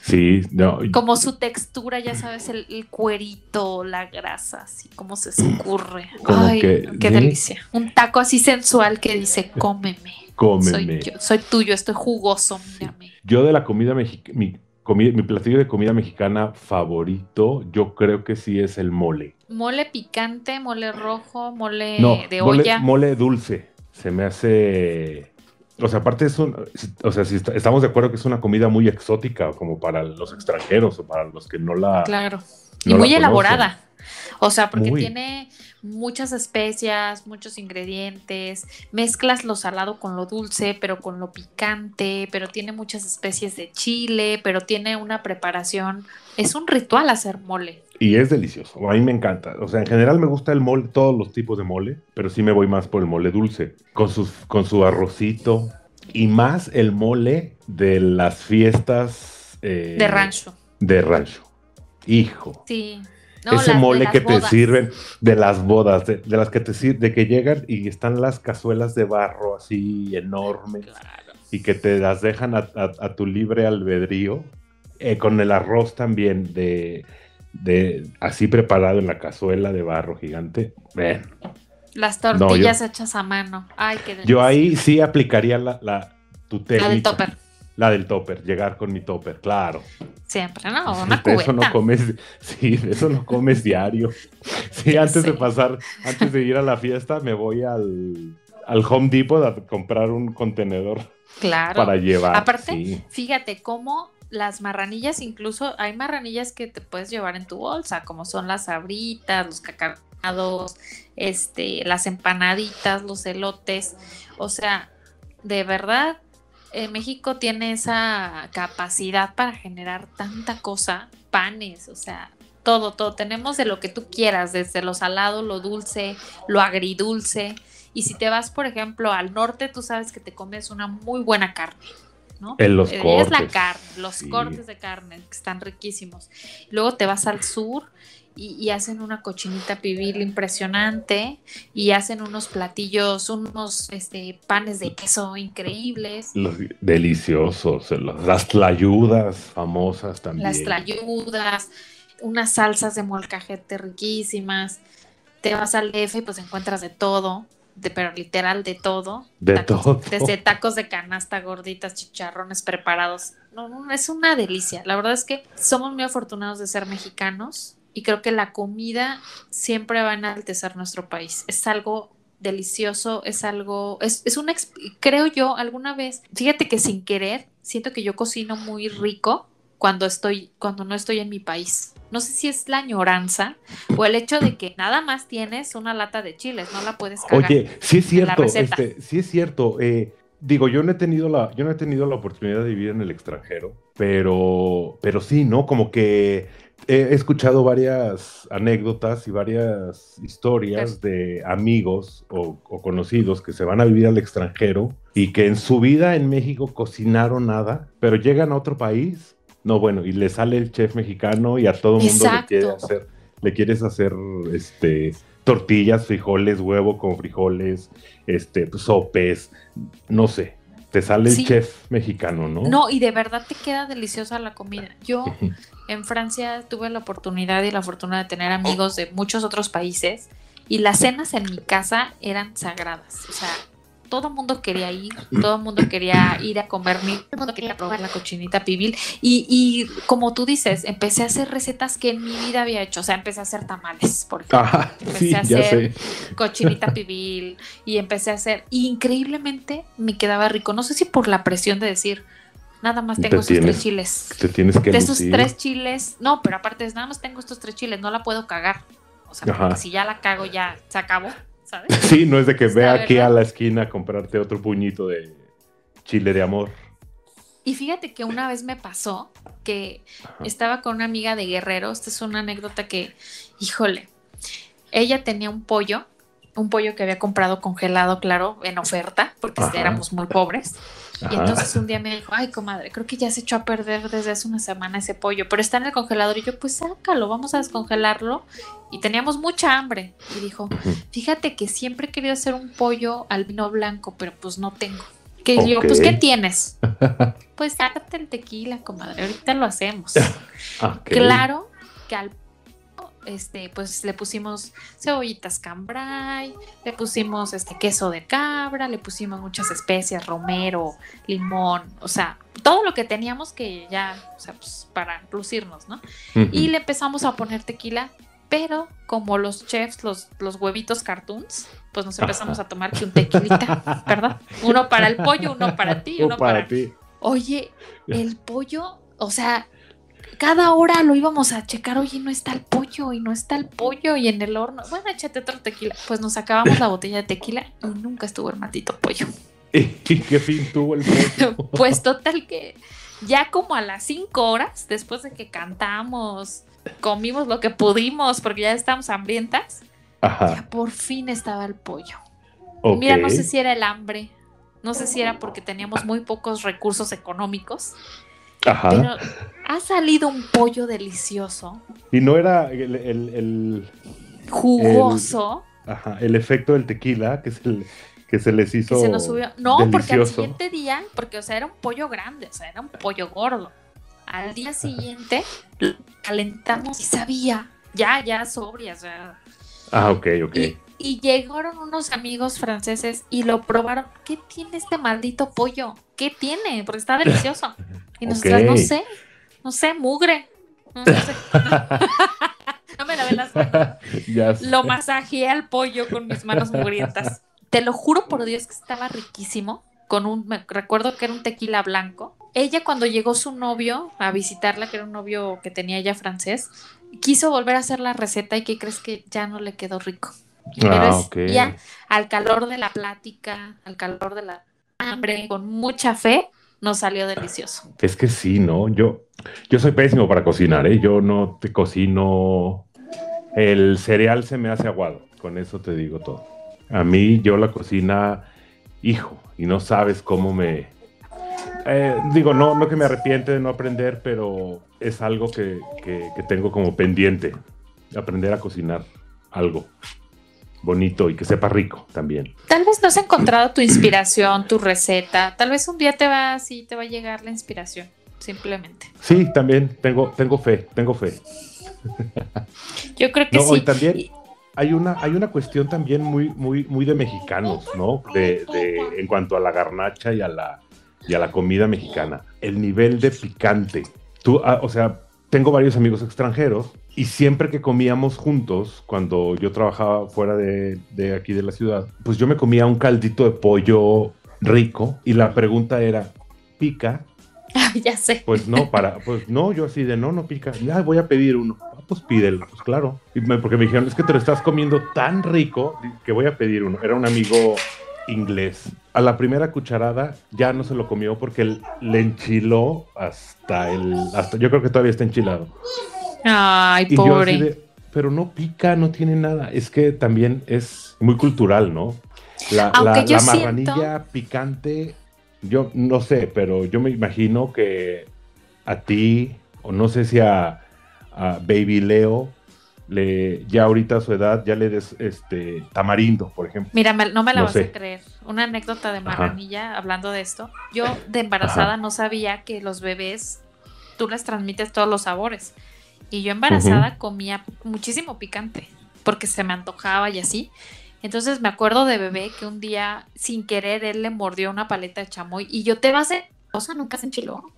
Sí, no. Como su textura, ya sabes, el, cuerito, la grasa, así como se escurre. Ay, qué delicia. Un taco así sensual que dice, cómeme. Cómeme. Soy, soy tuyo, estoy jugoso, mírame. Yo de la comida mexicana, mi platillo de comida mexicana favorito, yo creo que sí es el mole. Mole picante, mole rojo, mole de olla. Mole dulce. Se me hace. O sea, aparte es un. O sea, si estamos de acuerdo que es una comida muy exótica, como para los extranjeros o para los que no la. Claro. y muy elaborada. O sea, porque tiene muchas especias, muchos ingredientes, mezclas lo salado con lo dulce, pero con lo picante, pero tiene muchas especies de chile, pero tiene una preparación, es un ritual hacer mole. Y es delicioso, a mí me encanta. O sea, en general me gusta el mole, todos los tipos de mole, pero sí me voy más por el mole dulce, con, sus, con su arrocito y más el mole de las fiestas... Eh, de rancho. De rancho. Hijo. Sí. Ese mole que te sirven de las bodas, de, las que te sirven, de que llegan y están las cazuelas de barro así enormes y que te las dejan a, tu libre albedrío, eh, con el arroz también de, de, así preparado en la cazuela de barro gigante. Las tortillas hechas a mano. Ay, qué Yo ahí sí aplicaría la, la tu La del topper. La del topper, llegar con mi topper, claro. Siempre, ¿no? Una cubeta. Eso no comes, sí, eso no comes diario. Sí, antes de pasar, antes de ir a la fiesta, me voy al, Home Depot a comprar un contenedor. Claro. Para llevar. Aparte, fíjate cómo las marranillas, incluso hay marranillas que te puedes llevar en tu bolsa, como son las abritas, los cacados, este, las empanaditas, los elotes. O sea, de verdad, eh, México tiene esa capacidad para generar tanta cosa, panes, o sea, todo, todo. Tenemos de lo que tú quieras, desde lo salado, lo dulce, lo agridulce. Y si te vas, por ejemplo, al norte, tú sabes que te comes una muy buena carne. ¿no? En los cortes. Es la carne, los cortes de carne, que están riquísimos. Luego te vas al sur y, hacen una cochinita pibil impresionante y hacen unos platillos, unos este, panes de queso increíbles. deliciosos, las tlayudas famosas también. Las tlayudas, unas salsas de molcajete riquísimas. Te vas al DF y pues encuentras de todo, de, pero literal de todo. De todo. Desde tacos de canasta, gorditas, chicharrones preparados. No, no, es una delicia. La verdad es que somos muy afortunados de ser mexicanos y creo que la comida siempre va a enaltecer nuestro país. Es algo delicioso, es algo, es, es una, creo yo, alguna vez, fíjate que sin querer, siento que yo cocino muy rico cuando estoy, cuando no estoy en mi país. No sé si es la añoranza o el hecho de que nada más tienes una lata de chiles, no la puedes cagar. Oye, sí es cierto, este, sí es cierto. Eh, digo, yo no he tenido la, yo no he tenido la oportunidad de vivir en el extranjero, pero, pero sí, ¿no? Como que he escuchado varias anécdotas y varias historias de amigos o, conocidos que se van a vivir al extranjero y que en su vida en México cocinaron nada, pero llegan a otro país, no bueno, y le sale el chef mexicano y a todo el mundo le quiere hacer, le quieres hacer este tortillas, frijoles, huevo con frijoles, este, sopes, no sé, te sale el chef mexicano, ¿no? No, y de verdad te queda deliciosa la comida. Yo en Francia tuve la oportunidad y la fortuna de tener amigos de muchos otros países y las cenas en mi casa eran sagradas. O sea, todo el mundo quería ir, todo el mundo quería ir a comer, todo el mundo quería probar la cochinita pibil. Y, y, como tú dices, empecé a hacer recetas que en mi vida había hecho. O sea, empecé a hacer tamales, por ejemplo. empecé a hacer cochinita pibil y empecé a hacer. increíblemente me quedaba rico. No sé si por la presión de decir, nada más tengo estos tres chiles. Te tienes que De esos tres chiles, no, pero aparte nada más tengo estos tres chiles, no la puedo cagar. O sea, si ya la cago, ya se acabó. Sí, no es de que vea aquí a la esquina a comprarte otro puñito de chile de amor. Y fíjate que una vez me pasó que estaba con una amiga de Guerrero. Esta es una anécdota que, híjole, ella tenía un pollo, un pollo que había comprado congelado, claro, en oferta, porque éramos muy pobres. Y entonces un día me dijo, ay, comadre, creo que ya se echó a perder desde hace una semana ese pollo, pero está en el congelador. Y yo, pues sácalo, vamos a descongelarlo. Y teníamos mucha hambre. Y dijo, fíjate que siempre he querido hacer un pollo al vino blanco, pero pues no tengo. Que yo, pues, ¿qué tienes? pues sácate el tequila, comadre, ahorita lo hacemos. Claro que al este, pues le pusimos cebollitas cambray, le pusimos este queso de cabra, le pusimos muchas especias, romero, limón, o sea, todo lo que teníamos que ya, o sea, pues para lucirnos, ¿no? Y le empezamos a poner tequila, pero como los chefs, los, los huevitos cartoons, pues nos empezamos a tomar que un tequilita, ¿verdad? Uno para el pollo, uno para ti, uno para, para ti. Oye, el pollo, o sea, cada hora lo íbamos a checar, oye, no está el pollo, y no está el pollo, y en el horno, bueno, échate otro tequila. Pues nos acabamos la botella de tequila y nunca estuvo el maldito pollo. ¿Y qué fin tuvo el pollo? pues total que ya como a las cinco horas, después de que cantamos, comimos lo que pudimos, porque ya estábamos hambrientas, ya por fin estaba el pollo. Mira, no sé si era el hambre, no sé si era porque teníamos muy pocos recursos económicos. Ajá. Pero ha salido un pollo delicioso. Y no era el. Jugoso. ajá, el efecto del tequila, que es el que se les hizo. se nos subió. No, porque al siguiente día, porque, o sea, era un pollo grande, o sea, era un pollo gordo. Al día siguiente calentamos y sabía, ya, ya sobria, o sea. Ah, ok, ok. Y, llegaron unos amigos franceses y lo probaron. ¿Qué tiene este maldito pollo? ¿Qué tiene? Porque está delicioso. Y nosotros, no sé, no sé, mugre. No, sé. no me lavé las manos. Lo masajeé al pollo con mis manos mugrientas. Te lo juro por Dios que estaba riquísimo. Con un, me recuerdo que era un tequila blanco. Ella cuando llegó su novio a visitarla, que era un novio que tenía ella francés, quiso volver a hacer la receta y que crees que ya no le quedó rico. Ah, Pero ya al calor de la plática, al calor de la hambre, con mucha fe, nos salió delicioso. Es que sí, ¿no? Yo, yo soy pésimo para cocinar, ¿eh? Yo no te cocino. El cereal se me hace aguado, con eso te digo todo. A mí, yo la cocina, hijo, y no sabes cómo me. Eh, digo, no, no que me arrepiente de no aprender, pero es algo que, que tengo como pendiente, aprender a cocinar algo bonito y que sepa rico también. Tal vez no has encontrado tu inspiración, tu receta. Tal vez un día te va así, te va a llegar la inspiración, simplemente. Sí, también tengo, tengo fe, tengo fe. Yo creo que sí. Y también hay una, hay una cuestión también muy, muy, muy de mexicanos, ¿no? De, de, en cuanto a la garnacha y a la, y a la comida mexicana. El nivel de picante. Tú, ah, o sea, tengo varios amigos extranjeros y siempre que comíamos juntos, cuando yo trabajaba fuera de, aquí de la ciudad, pues yo me comía un caldito de pollo rico y la pregunta era, ¿pica? ya sé. Pues no, para, pues no, yo así de no, no pica. Ya voy a pedir uno. Ah, pues pídelo, pues claro. Y porque me dijeron, es que te lo estás comiendo tan rico que voy a pedir uno. Era un amigo inglés. A la primera cucharada ya no se lo comió porque le enchiló hasta el. Hasta, yo creo que todavía está enchilado. Ay, pobre. pero no pica, no tiene nada. Es que también es muy cultural, ¿no? La, marranilla picante, yo no sé, pero yo me imagino que a ti, o no sé si a, a Baby Leo, le, ya ahorita a su edad ya le des este tamarindo, por ejemplo. Mira, no me la vas a creer. Una anécdota de marranilla hablando de esto. Yo de embarazada no sabía que los bebés tú les transmites todos los sabores. Y yo embarazada comía muchísimo picante porque se me antojaba y así. Entonces me acuerdo de bebé que un día sin querer él le mordió una paleta de chamoy y yo te vas a... O sea, nunca se enchiló.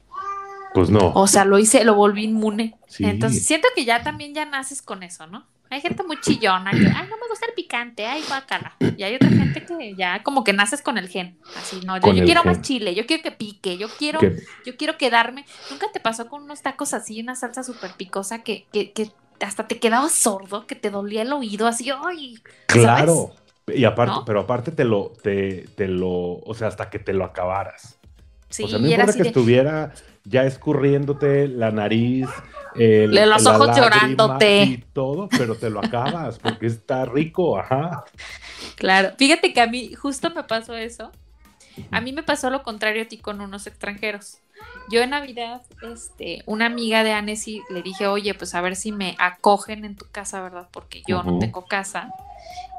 Pues no. O sea, lo hice, lo volví inmune. Entonces siento que ya también ya naces con eso, ¿no? Hay gente muy chillona que, ay, no me gusta el picante, ay, guácala. Y hay otra gente que ya como que naces con el gen. Así, no, yo, quiero más chile, yo quiero que pique, yo quiero, yo quiero quedarme. ¿Nunca te pasó con unos tacos así, una salsa súper picosa que, que, que, hasta te quedabas sordo, que te dolía el oído, así, ay. Claro. Y aparte, pero aparte te lo, te, te lo, o sea, hasta que te lo acabaras. Sí, o sea, no importa que estuviera ya escurriéndote la nariz, el, los ojos llorándote y todo, pero te lo acabas porque está rico, ajá. Claro, fíjate que a mí justo me pasó eso. A mí me pasó lo contrario a ti con unos extranjeros. Yo en Navidad, este, una amiga de Annecy le dije, oye, pues a ver si me acogen en tu casa, ¿verdad? Porque yo no tengo casa.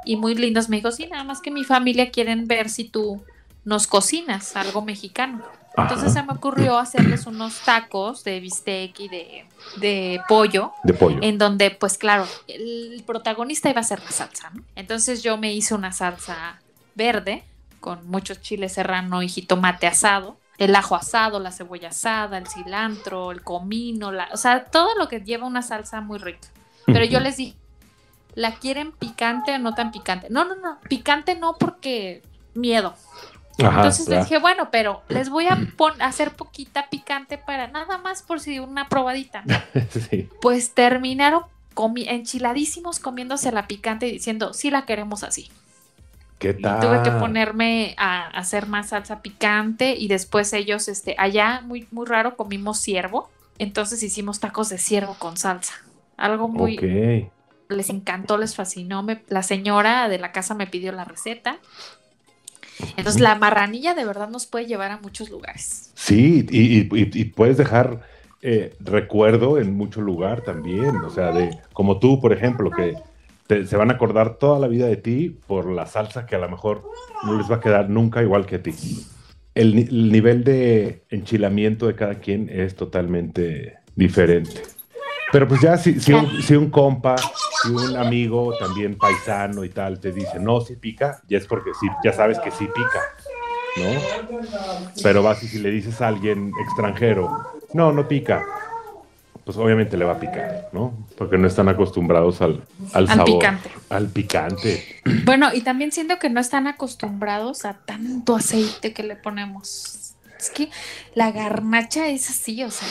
Y muy lindos me dijo, sí, nada más que mi familia quieren ver si tú nos cocinas algo mexicano. Entonces se me ocurrió hacerles unos tacos de bistec y de, pollo. De pollo. En donde, pues claro, el protagonista iba a ser la salsa, ¿no? Entonces yo me hice una salsa verde con muchos chiles serrano y jitomate asado, el ajo asado, la cebolla asada, el cilantro, el comino, la, o sea, todo lo que lleva una salsa muy rica. Pero yo les dije, ¿la quieren picante o no tan picante? No, no, no, picante no porque miedo. Entonces les dije, bueno, pero les voy a hacer poquita picante para nada más por si una probadita. Pues terminaron enchiladísimos comiéndose la picante y diciendo, sí la queremos así. ¿Qué tal? tuve que ponerme a hacer más salsa picante y después ellos, este, allá muy, muy raro comimos ciervo, entonces hicimos tacos de ciervo con salsa. Algo muy... Les encantó, les fascinó. la señora de la casa me pidió la receta entonces la marranilla de verdad nos puede llevar a muchos lugares. Sí, y, puedes dejar eh, recuerdo en mucho lugar también, o sea, de como tú, por ejemplo, que se van a acordar toda la vida de ti por la salsa que a lo mejor no les va a quedar nunca igual que a ti. el nivel de enchilamiento de cada quien es totalmente diferente. Pero pues ya si, un, si un compa, si un amigo también paisano y tal te dice, no, si pica, ya es porque sí, ya sabes que sí pica, ¿no? Pero vas y si le dices a alguien extranjero, no, no pica, pues obviamente le va a picar, ¿no? Porque no están acostumbrados al, al, al picante. Al picante. Bueno, y también siento que no están acostumbrados a tanto aceite que le ponemos. Es que la garnacha es así, o sea,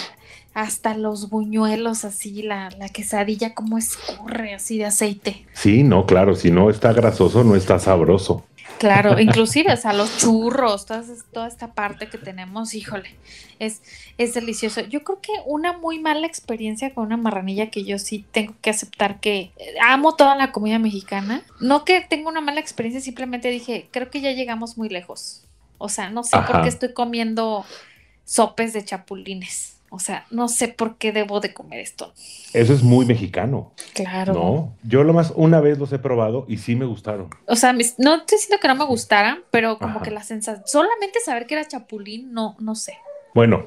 hasta los buñuelos así, la, la, quesadilla como escurre así de aceite. Sí, no, claro, si no está grasoso, no está sabroso. Claro, inclusive, o sea, los churros, toda, esta parte que tenemos, híjole, es, es delicioso. Yo creo que una muy mala experiencia con una marranilla que yo sí tengo que aceptar que amo toda la comida mexicana. No que tengo una mala experiencia, simplemente dije, creo que ya llegamos muy lejos. O sea, no sé por qué estoy comiendo sopes de chapulines. O sea, no sé por qué debo de comer esto. Eso es muy mexicano. Claro. No, yo lo más una vez los he probado y sí me gustaron. O sea, no estoy diciendo que no me gustaran, pero como que la sensación, solamente saber que era chapulín, no, no sé. Bueno,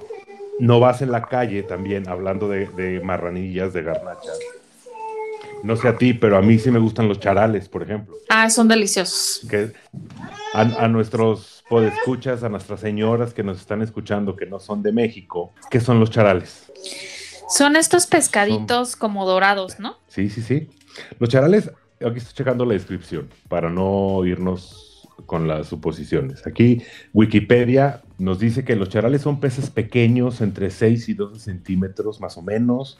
no vas en la calle también hablando de, marranillas, de garnachas. No sé a ti, pero a mí sí me gustan los charales, por ejemplo. Ah, son deliciosos. Que a, a nuestros escuchas a nuestras señoras que nos están escuchando que no son de México, ¿qué son los charales? Son estos pescaditos como dorados, ¿no? Sí, sí, sí. Los charales, aquí estoy checando la descripción para no irnos con las suposiciones. Aquí Wikipedia nos dice que los charales son peces pequeños, entre 6 y 12 centímetros más o menos,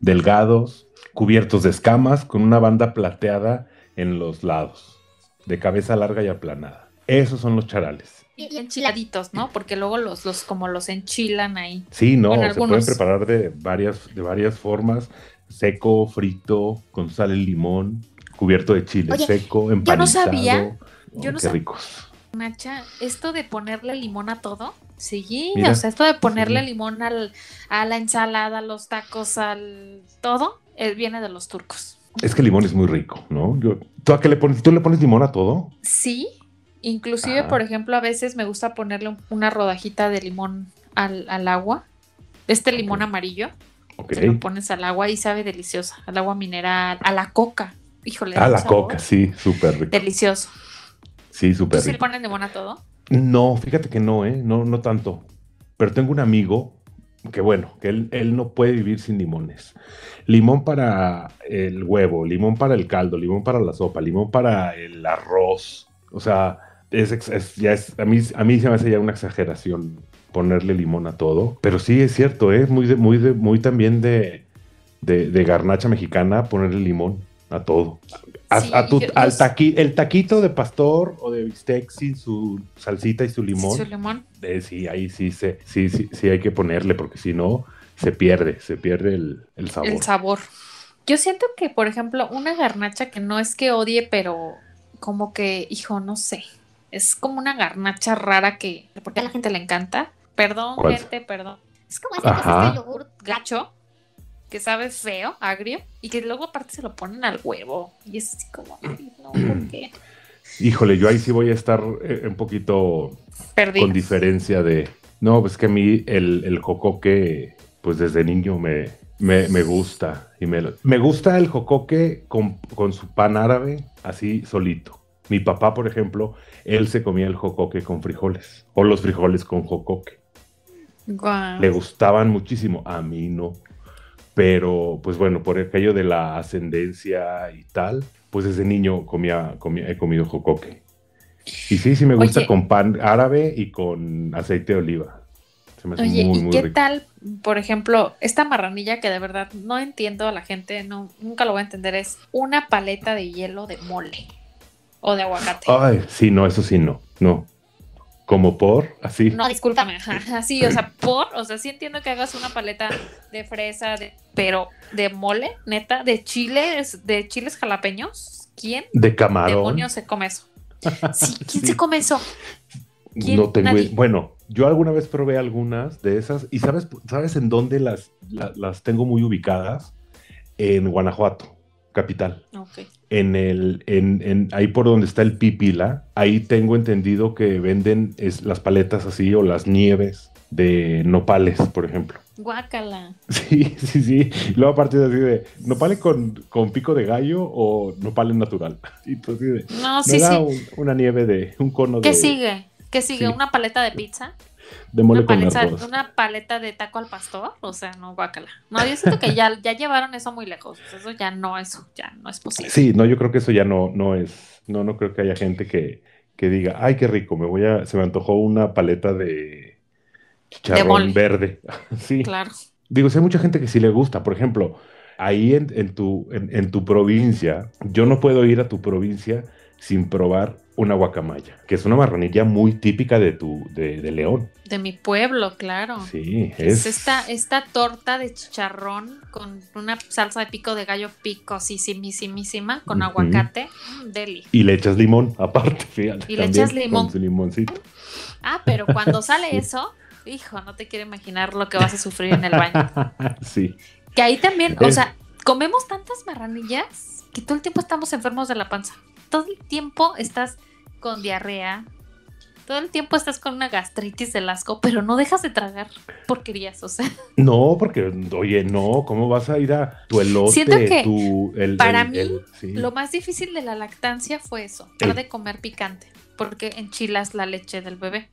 delgados, cubiertos de escamas, con una banda plateada en los lados, de cabeza larga y aplanada. Esos son los charales. Y enchiladitos, ¿no? Porque luego los, los como los enchilan ahí. Sí, no, se pueden preparar de varias, de varias formas. Seco, frito, con sal y limón, cubierto de chile seco, empanizado. Yo no sabía. yo no qué ricos. Nacha, esto de ponerle limón a todo, sí, o sea, esto de ponerle limón al, a la ensalada, a los tacos, al todo, eh, viene de los turcos. Es que el limón es muy rico, ¿no? ¿tú, a qué le pones, ¿Tú le pones limón a todo? Sí, Inclusive, por ejemplo, a veces me gusta ponerle una rodajita de limón al, agua. Este limón amarillo. Okay. lo pones al agua y sabe deliciosa. Al agua mineral, a la coca. Híjole. A la coca, sí, súper rico. Delicioso. Sí, súper rico. ¿Sí le pones limón a todo? No, fíjate que no, ¿eh? No, no tanto. Pero tengo un amigo que bueno, que él, él, no puede vivir sin limones. Limón para el huevo, limón para el caldo, limón para la sopa, limón para el arroz. O sea, es, ya es, a mí, a mí se me hace ya una exageración ponerle limón a todo, pero sí es cierto, es ¿eh? muy, de, muy, de, muy también de, de, garnacha mexicana ponerle limón a todo. A, tu, al el taquito de pastor o de bistec sin su salsita y su limón. Su limón. Eh, sí, ahí sí, se, sí, sí, sí hay que ponerle, porque si no, se pierde, se pierde el, el sabor. El sabor. Yo siento que, por ejemplo, una garnacha que no es que odie, pero como que, hijo, no sé es como una garnacha rara que porque a la gente le encanta. Perdón, gente, perdón. Es como este, yogur gacho que sabe feo, agrio, y que luego aparte se lo ponen al huevo. Y es así como, no, ¿por qué? Híjole, yo ahí sí voy a estar eh, un poquito con diferencia de. No, pues que a mí el, el jocoque, pues desde niño me, me, gusta. Y me, me gusta el jocoque con, con su pan árabe, así solito. Mi papá, por ejemplo, él se comía el jocoque con frijoles o los frijoles con jocoque. Le gustaban muchísimo, a mí no. Pero, pues bueno, por aquello de la ascendencia y tal, pues desde niño comía, comía he comido jocoque. Y sí, sí me gusta con pan árabe y con aceite de oliva. Se me hace Oye, ¿y qué tal, por ejemplo, esta marranilla que de verdad no entiendo a la gente, no, nunca lo voy a entender, es una paleta de hielo de mole? O de aguacate. Ay, sí, no, eso sí, no, no. Como por, así. No, discúlpame, así, o sea, por, o sea, sí entiendo que hagas una paleta de fresa, de, pero de mole, neta, de chiles, de chiles jalapeños, ¿quién? De camarón. demonios se come eso? Sí, ¿quién se come eso? No tengo, bueno, yo alguna vez probé algunas de esas y sabes, sabes en dónde las, las tengo muy ubicadas en Guanajuato capital. En el, en, ahí por donde está el Pipila, ahí tengo entendido que venden es, las paletas así o las nieves de nopales, por ejemplo. Guácala. Sí, sí, sí. Luego aparte así de nopales con, con pico de gallo o nopales natural. Entonces, no, sí, sí. una nieve de un cono de. ¿Qué sigue? ¿Qué sigue? ¿Una paleta de pizza? Una con paleta, Una paleta de taco al pastor, o sea, no, guácala. No, yo siento que ya, ya llevaron eso muy lejos. Eso ya no, eso ya no es posible. Sí, no, yo creo que eso ya no, no es, no, no creo que haya gente que, que diga, ay, qué rico, me voy a, se me antojó una paleta de chicharrón verde. sí. Claro. Digo, si hay mucha gente que sí le gusta, por ejemplo, ahí en, en tu, en, en, tu provincia, yo no puedo ir a tu provincia sin probar una guacamaya, que es una marranilla muy típica de tu, de, León. De mi pueblo, claro. Sí, es... esta, esta torta de chicharrón con una salsa de pico de gallo picosísimísima, con aguacate, mm, deli. Y le echas limón, aparte, fíjate. Y le echas limón. Con su limoncito. Ah, pero cuando sale eso, hijo, no te quiero imaginar lo que vas a sufrir en el baño. sí. Que ahí también, o sea, comemos tantas marranillas que todo el tiempo estamos enfermos de la panza. Todo el tiempo estás con diarrea, todo el tiempo estás con una gastritis del asco, pero no dejas de tragar porquerías, o sea. No, porque, oye, no, ¿cómo vas a ir a tu elote? Siento que para mí lo más difícil de la lactancia fue eso, dejar de comer picante, porque enchilas la leche del bebé.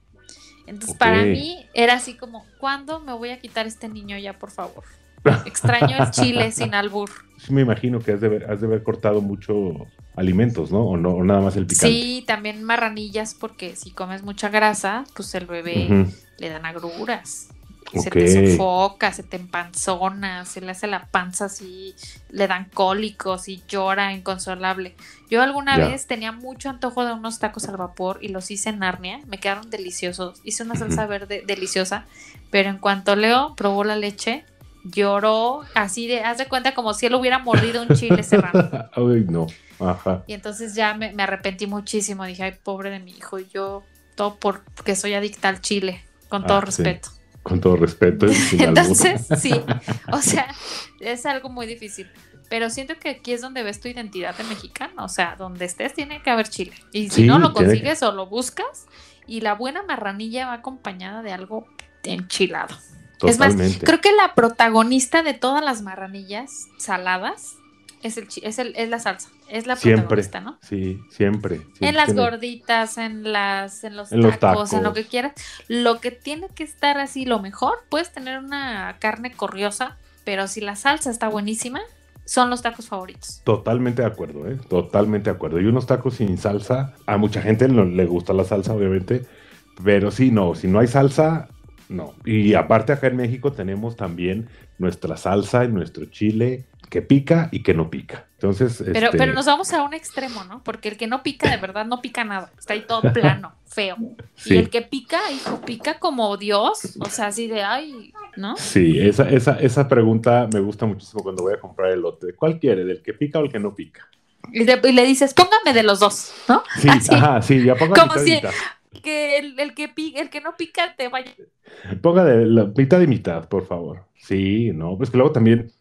Entonces, para mí era así como, ¿cuándo me voy a quitar este niño ya, por favor? Extraño el chile sin albur. Sí, me imagino que has de, haber, has de haber cortado muchos alimentos, ¿no? O, no, nada más el picante. Sí, también marranillas, porque si comes mucha grasa, pues el bebé le dan agruras. Se te sofoca, se te empanzona, se le hace la panza así, le dan cólicos y llora inconsolable. Yo alguna vez tenía mucho antojo de unos tacos al vapor y los hice en Narnia, me quedaron deliciosos. Hice una salsa verde deliciosa, pero en cuanto Leo probó la leche, lloró así de, haz de cuenta como si él hubiera mordido un chile serrano. Ay, no. Ajá. Y entonces ya me, arrepentí muchísimo. Dije, ay, pobre de mi hijo. Yo, todo porque soy adicta al chile, con todo ah, respeto. Con todo respeto. entonces, sí. O sea, es algo muy difícil. Pero siento que aquí es donde ves tu identidad de mexicano. O sea, donde estés tiene que haber chile. Y si no lo consigues o lo buscas, y la buena marranilla va acompañada de algo enchilado. Es más, creo que la protagonista de todas las marranillas saladas es, el, es, el, es la salsa. Es la protagonista, ¿no? Sí, siempre. en las gorditas, en las en los, tacos, en lo que quieras. Lo que tiene que estar así, lo mejor, puedes tener una carne corriosa, pero si la salsa está buenísima, son los tacos favoritos. Totalmente de acuerdo, ¿eh? Totalmente de acuerdo. Y unos tacos sin salsa, a mucha gente no le gusta la salsa, obviamente, pero sí, no, si no hay salsa, no. Y aparte acá en México tenemos también nuestra salsa y nuestro chile que pica y que no pica. Entonces, pero, este pero nos vamos a un extremo, ¿no? Porque el que no pica de verdad no pica nada. Está ahí todo plano, feo. Y el que pica, hijo, pica como Dios. O sea, así de ay, ¿no? Sí, esa, esa, esa pregunta me gusta muchísimo cuando voy a comprar el lote. ¿Cuál quiere? ¿Del que pica o el que no pica? Y, le dices, póngame de los dos, ¿no? Sí, ajá, sí, ya póngame Como si, que el, que el que no pica te vaya. Ponga de la mitad y mitad, por favor. Sí, no, pues que luego también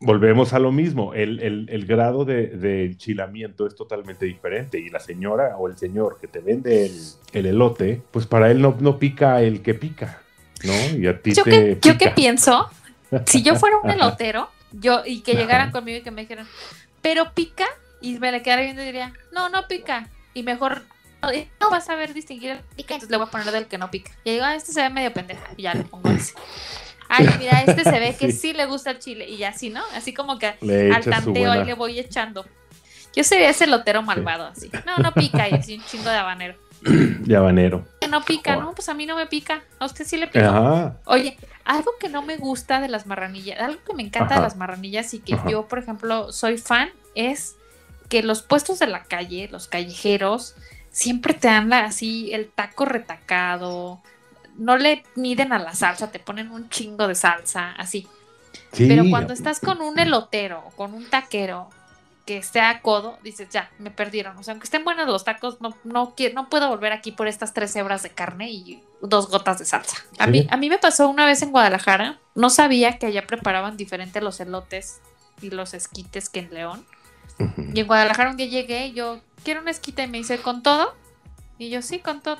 volvemos a lo mismo. El, grado de, enchilamiento es totalmente diferente. Y la señora o el señor que te vende el, elote, pues para él no, no, pica el que pica, ¿no? Y a ti yo te. Que, Yo que pienso, si yo fuera un elotero, yo, y que llegaran conmigo y que me dijeran, pero pica, y me le quedara viendo y diría, no, no pica. Y mejor no vas a ver distinguir el pica, entonces le voy a poner del que no pica. Y digo, ah, este se ve medio pendeja, y ya le pongo ese. Ay, mira, este se ve que sí. le gusta el chile, y así, ¿no? Así como que al tanteo ahí le voy echando. Yo sería ese lotero malvado, así. No, no pica, y así un chingo de habanero. De habanero. Que no pica, ¿no? Pues a mí no me pica. A usted sí le pica. Oye, algo que no me gusta de las marranillas, algo que me encanta de las marranillas y que yo, por ejemplo, soy fan, es que los puestos de la calle, los callejeros, siempre te dan así el taco retacado, no le miden a la salsa, te ponen un chingo de salsa, así. Pero cuando estás con un elotero o con un taquero que esté a codo, dices, ya, me perdieron. O sea, aunque estén buenos los tacos, no, no, no puedo volver aquí por estas tres hebras de carne y dos gotas de salsa. A, mí, a mí me pasó una vez en Guadalajara, no sabía que allá preparaban diferente los elotes y los esquites que en León. Y en Guadalajara un día llegué, yo quiero una esquita y me dice, ¿con todo? Y yo, sí, con todo.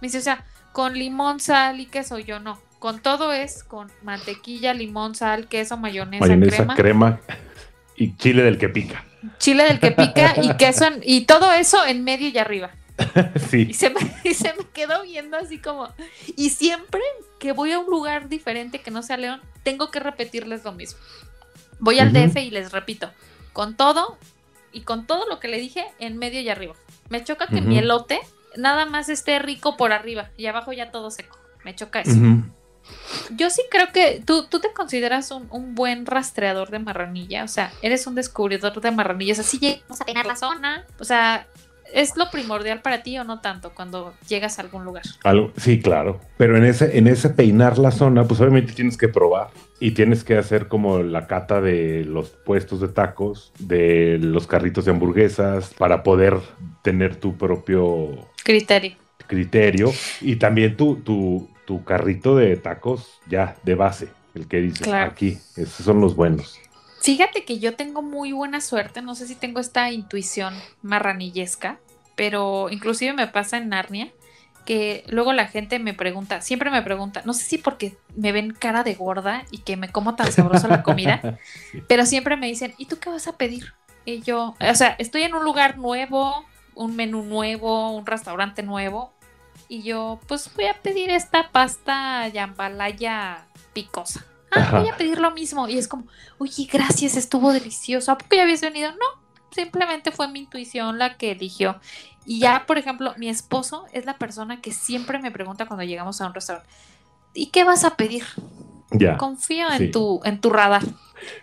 Me dice, o sea, con limón, sal y queso. Yo no. Con todo es con mantequilla, limón, sal, queso, mayonesa, mayonesa crema. y chile del que pica. Chile del que pica y queso y todo eso en medio y arriba. sí. Y se, me, y se me quedó viendo así como. Y siempre que voy a un lugar diferente que no sea León, tengo que repetirles lo mismo. Voy al DF y les repito, con todo y con todo lo que le dije en medio y arriba. Me choca que mi elote nada más esté rico por arriba y abajo ya todo seco. Me choca eso. Yo sí creo que tú, tú te consideras un, buen rastreador de marranilla, o sea, eres un descubridor de marranillas, así llegamos a tener la zona, o sea, ¿Es lo primordial para ti o no tanto cuando llegas a algún lugar? sí, claro. Pero en ese, en ese peinar la zona, pues obviamente tienes que probar y tienes que hacer como la cata de los puestos de tacos, de los carritos de hamburguesas, para poder tener tu propio criterio. Criterio y también tu, tu, tu carrito de tacos ya de base, el que dices aquí, esos son los buenos. Fíjate que yo tengo muy buena suerte, no sé si tengo esta intuición marranillesca, pero inclusive me pasa en Narnia que luego la gente me pregunta, siempre me pregunta, no sé si porque me ven cara de gorda y que me como tan sabrosa la comida, pero siempre me dicen, ¿y tú qué vas a pedir? Y yo, o sea, estoy en un lugar nuevo, un menú nuevo, un restaurante nuevo, y yo, pues voy a pedir esta pasta yambalaya picosa ah, voy a pedir lo mismo. Y es como, oye, gracias, estuvo delicioso. ¿A poco ya habías venido? No, simplemente fue mi intuición la que eligió. Y ya, por ejemplo, mi esposo es la persona que siempre me pregunta cuando llegamos a un restaurante, ¿y qué vas a pedir? Ya, Confío en, tu, en tu radar.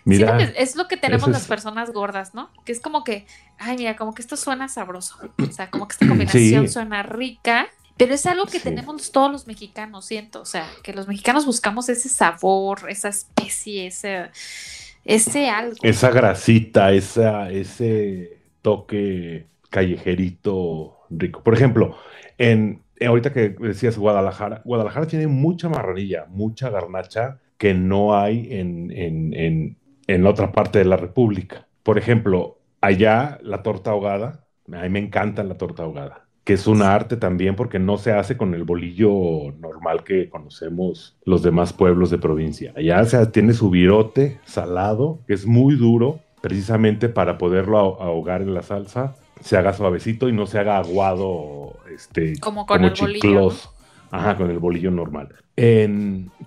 Mira, es lo que tenemos las personas gordas, ¿no? Que es como que, ay, mira, como que esto suena sabroso. O sea, como que esta combinación suena rica pero es algo que tenemos todos los mexicanos, siento. O sea, que los mexicanos buscamos ese sabor, esa especie, ese, ese algo. Esa grasita, esa, ese toque callejerito rico. Por ejemplo, en, ahorita que decías Guadalajara, Guadalajara tiene mucha marranilla, mucha garnacha que no hay en, en, en, en otra parte de la República. Por ejemplo, allá la torta ahogada, a mí me encanta la torta ahogada que es un arte también porque no se hace con el bolillo normal que conocemos los demás pueblos de provincia. Allá se tiene su virote salado, que es muy duro, precisamente para poderlo ahogar en la salsa, se haga suavecito y no se haga aguado, este, como con el bolillo. Ajá, con el bolillo normal.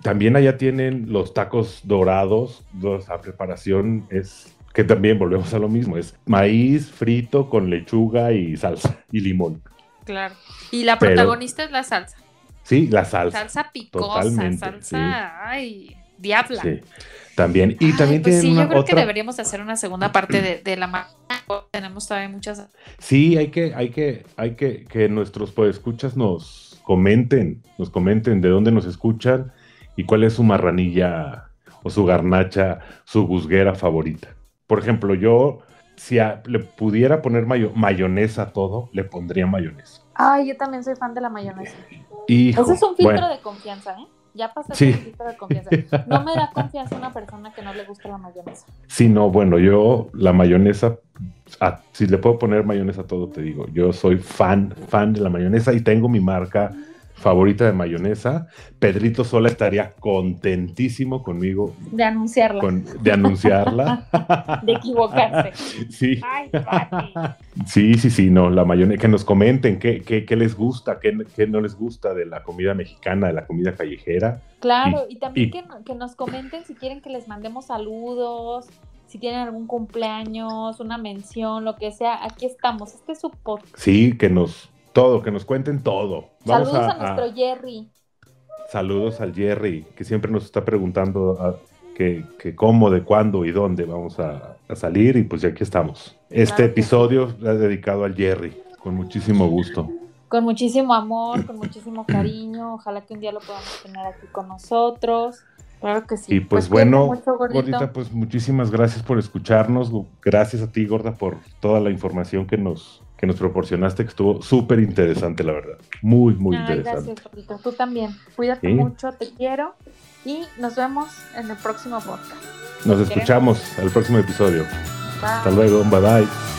también allá tienen los tacos dorados, la preparación es que también volvemos a lo mismo, es maíz frito con lechuga y salsa y limón. Claro. Y la protagonista es la salsa. Sí, la salsa. Salsa picosa, salsa, ay, diabla. Sí, también. Y también pues sí, yo creo que deberíamos hacer una segunda parte de, la la Tenemos todavía muchas. Sí, hay que, hay que, hay que, que nuestros escuchas nos comenten, nos comenten de dónde nos escuchan y cuál es su marranilla o su garnacha, su guzguera favorita. Por ejemplo, yo si le pudiera poner mayonesa a todo, le pondría mayonesa. Ay, yo también soy fan de la mayonesa. Ese es un filtro de confianza, ¿eh? Ya pasé el filtro de confianza. No me da confianza una persona que no le gusta la mayonesa. Sí, no, bueno, yo la mayonesa, si le puedo poner mayonesa a todo, te digo, yo soy fan, fan de la mayonesa y tengo mi marca favorita de mayonesa. Pedrito Sola estaría contentísimo conmigo. De anunciarla. de anunciarla. de equivocarse. Sí. sí, sí, sí, no, la mayonesa, que nos comenten qué, qué, les gusta, qué, qué, no les gusta de la comida mexicana, de la comida callejera. Claro, y, también que, que nos comenten si quieren que les mandemos saludos, si tienen algún cumpleaños, una mención, lo que sea, aquí estamos. Este es su podcast. Sí, que nos todo, que nos cuenten todo. saludos a, nuestro Jerry. Saludos al Jerry, que siempre nos está preguntando ah, que, cómo, de cuándo y dónde vamos a, salir y pues ya aquí estamos. Este episodio es dedicado al Jerry, con muchísimo gusto. Con muchísimo amor, con muchísimo cariño. Ojalá que un día lo podamos tener aquí con nosotros. Claro que sí. Y pues, pues bueno, Gordita, pues muchísimas gracias por escucharnos. Gracias a ti, Gorda, por toda la información que nos, que nos proporcionaste, que estuvo súper interesante, la verdad. Muy, muy interesante. Gracias. Tú también. Cuídate mucho, te quiero. Y nos vemos en el próximo podcast. Nos escuchamos al próximo episodio. Hasta luego. Bye bye.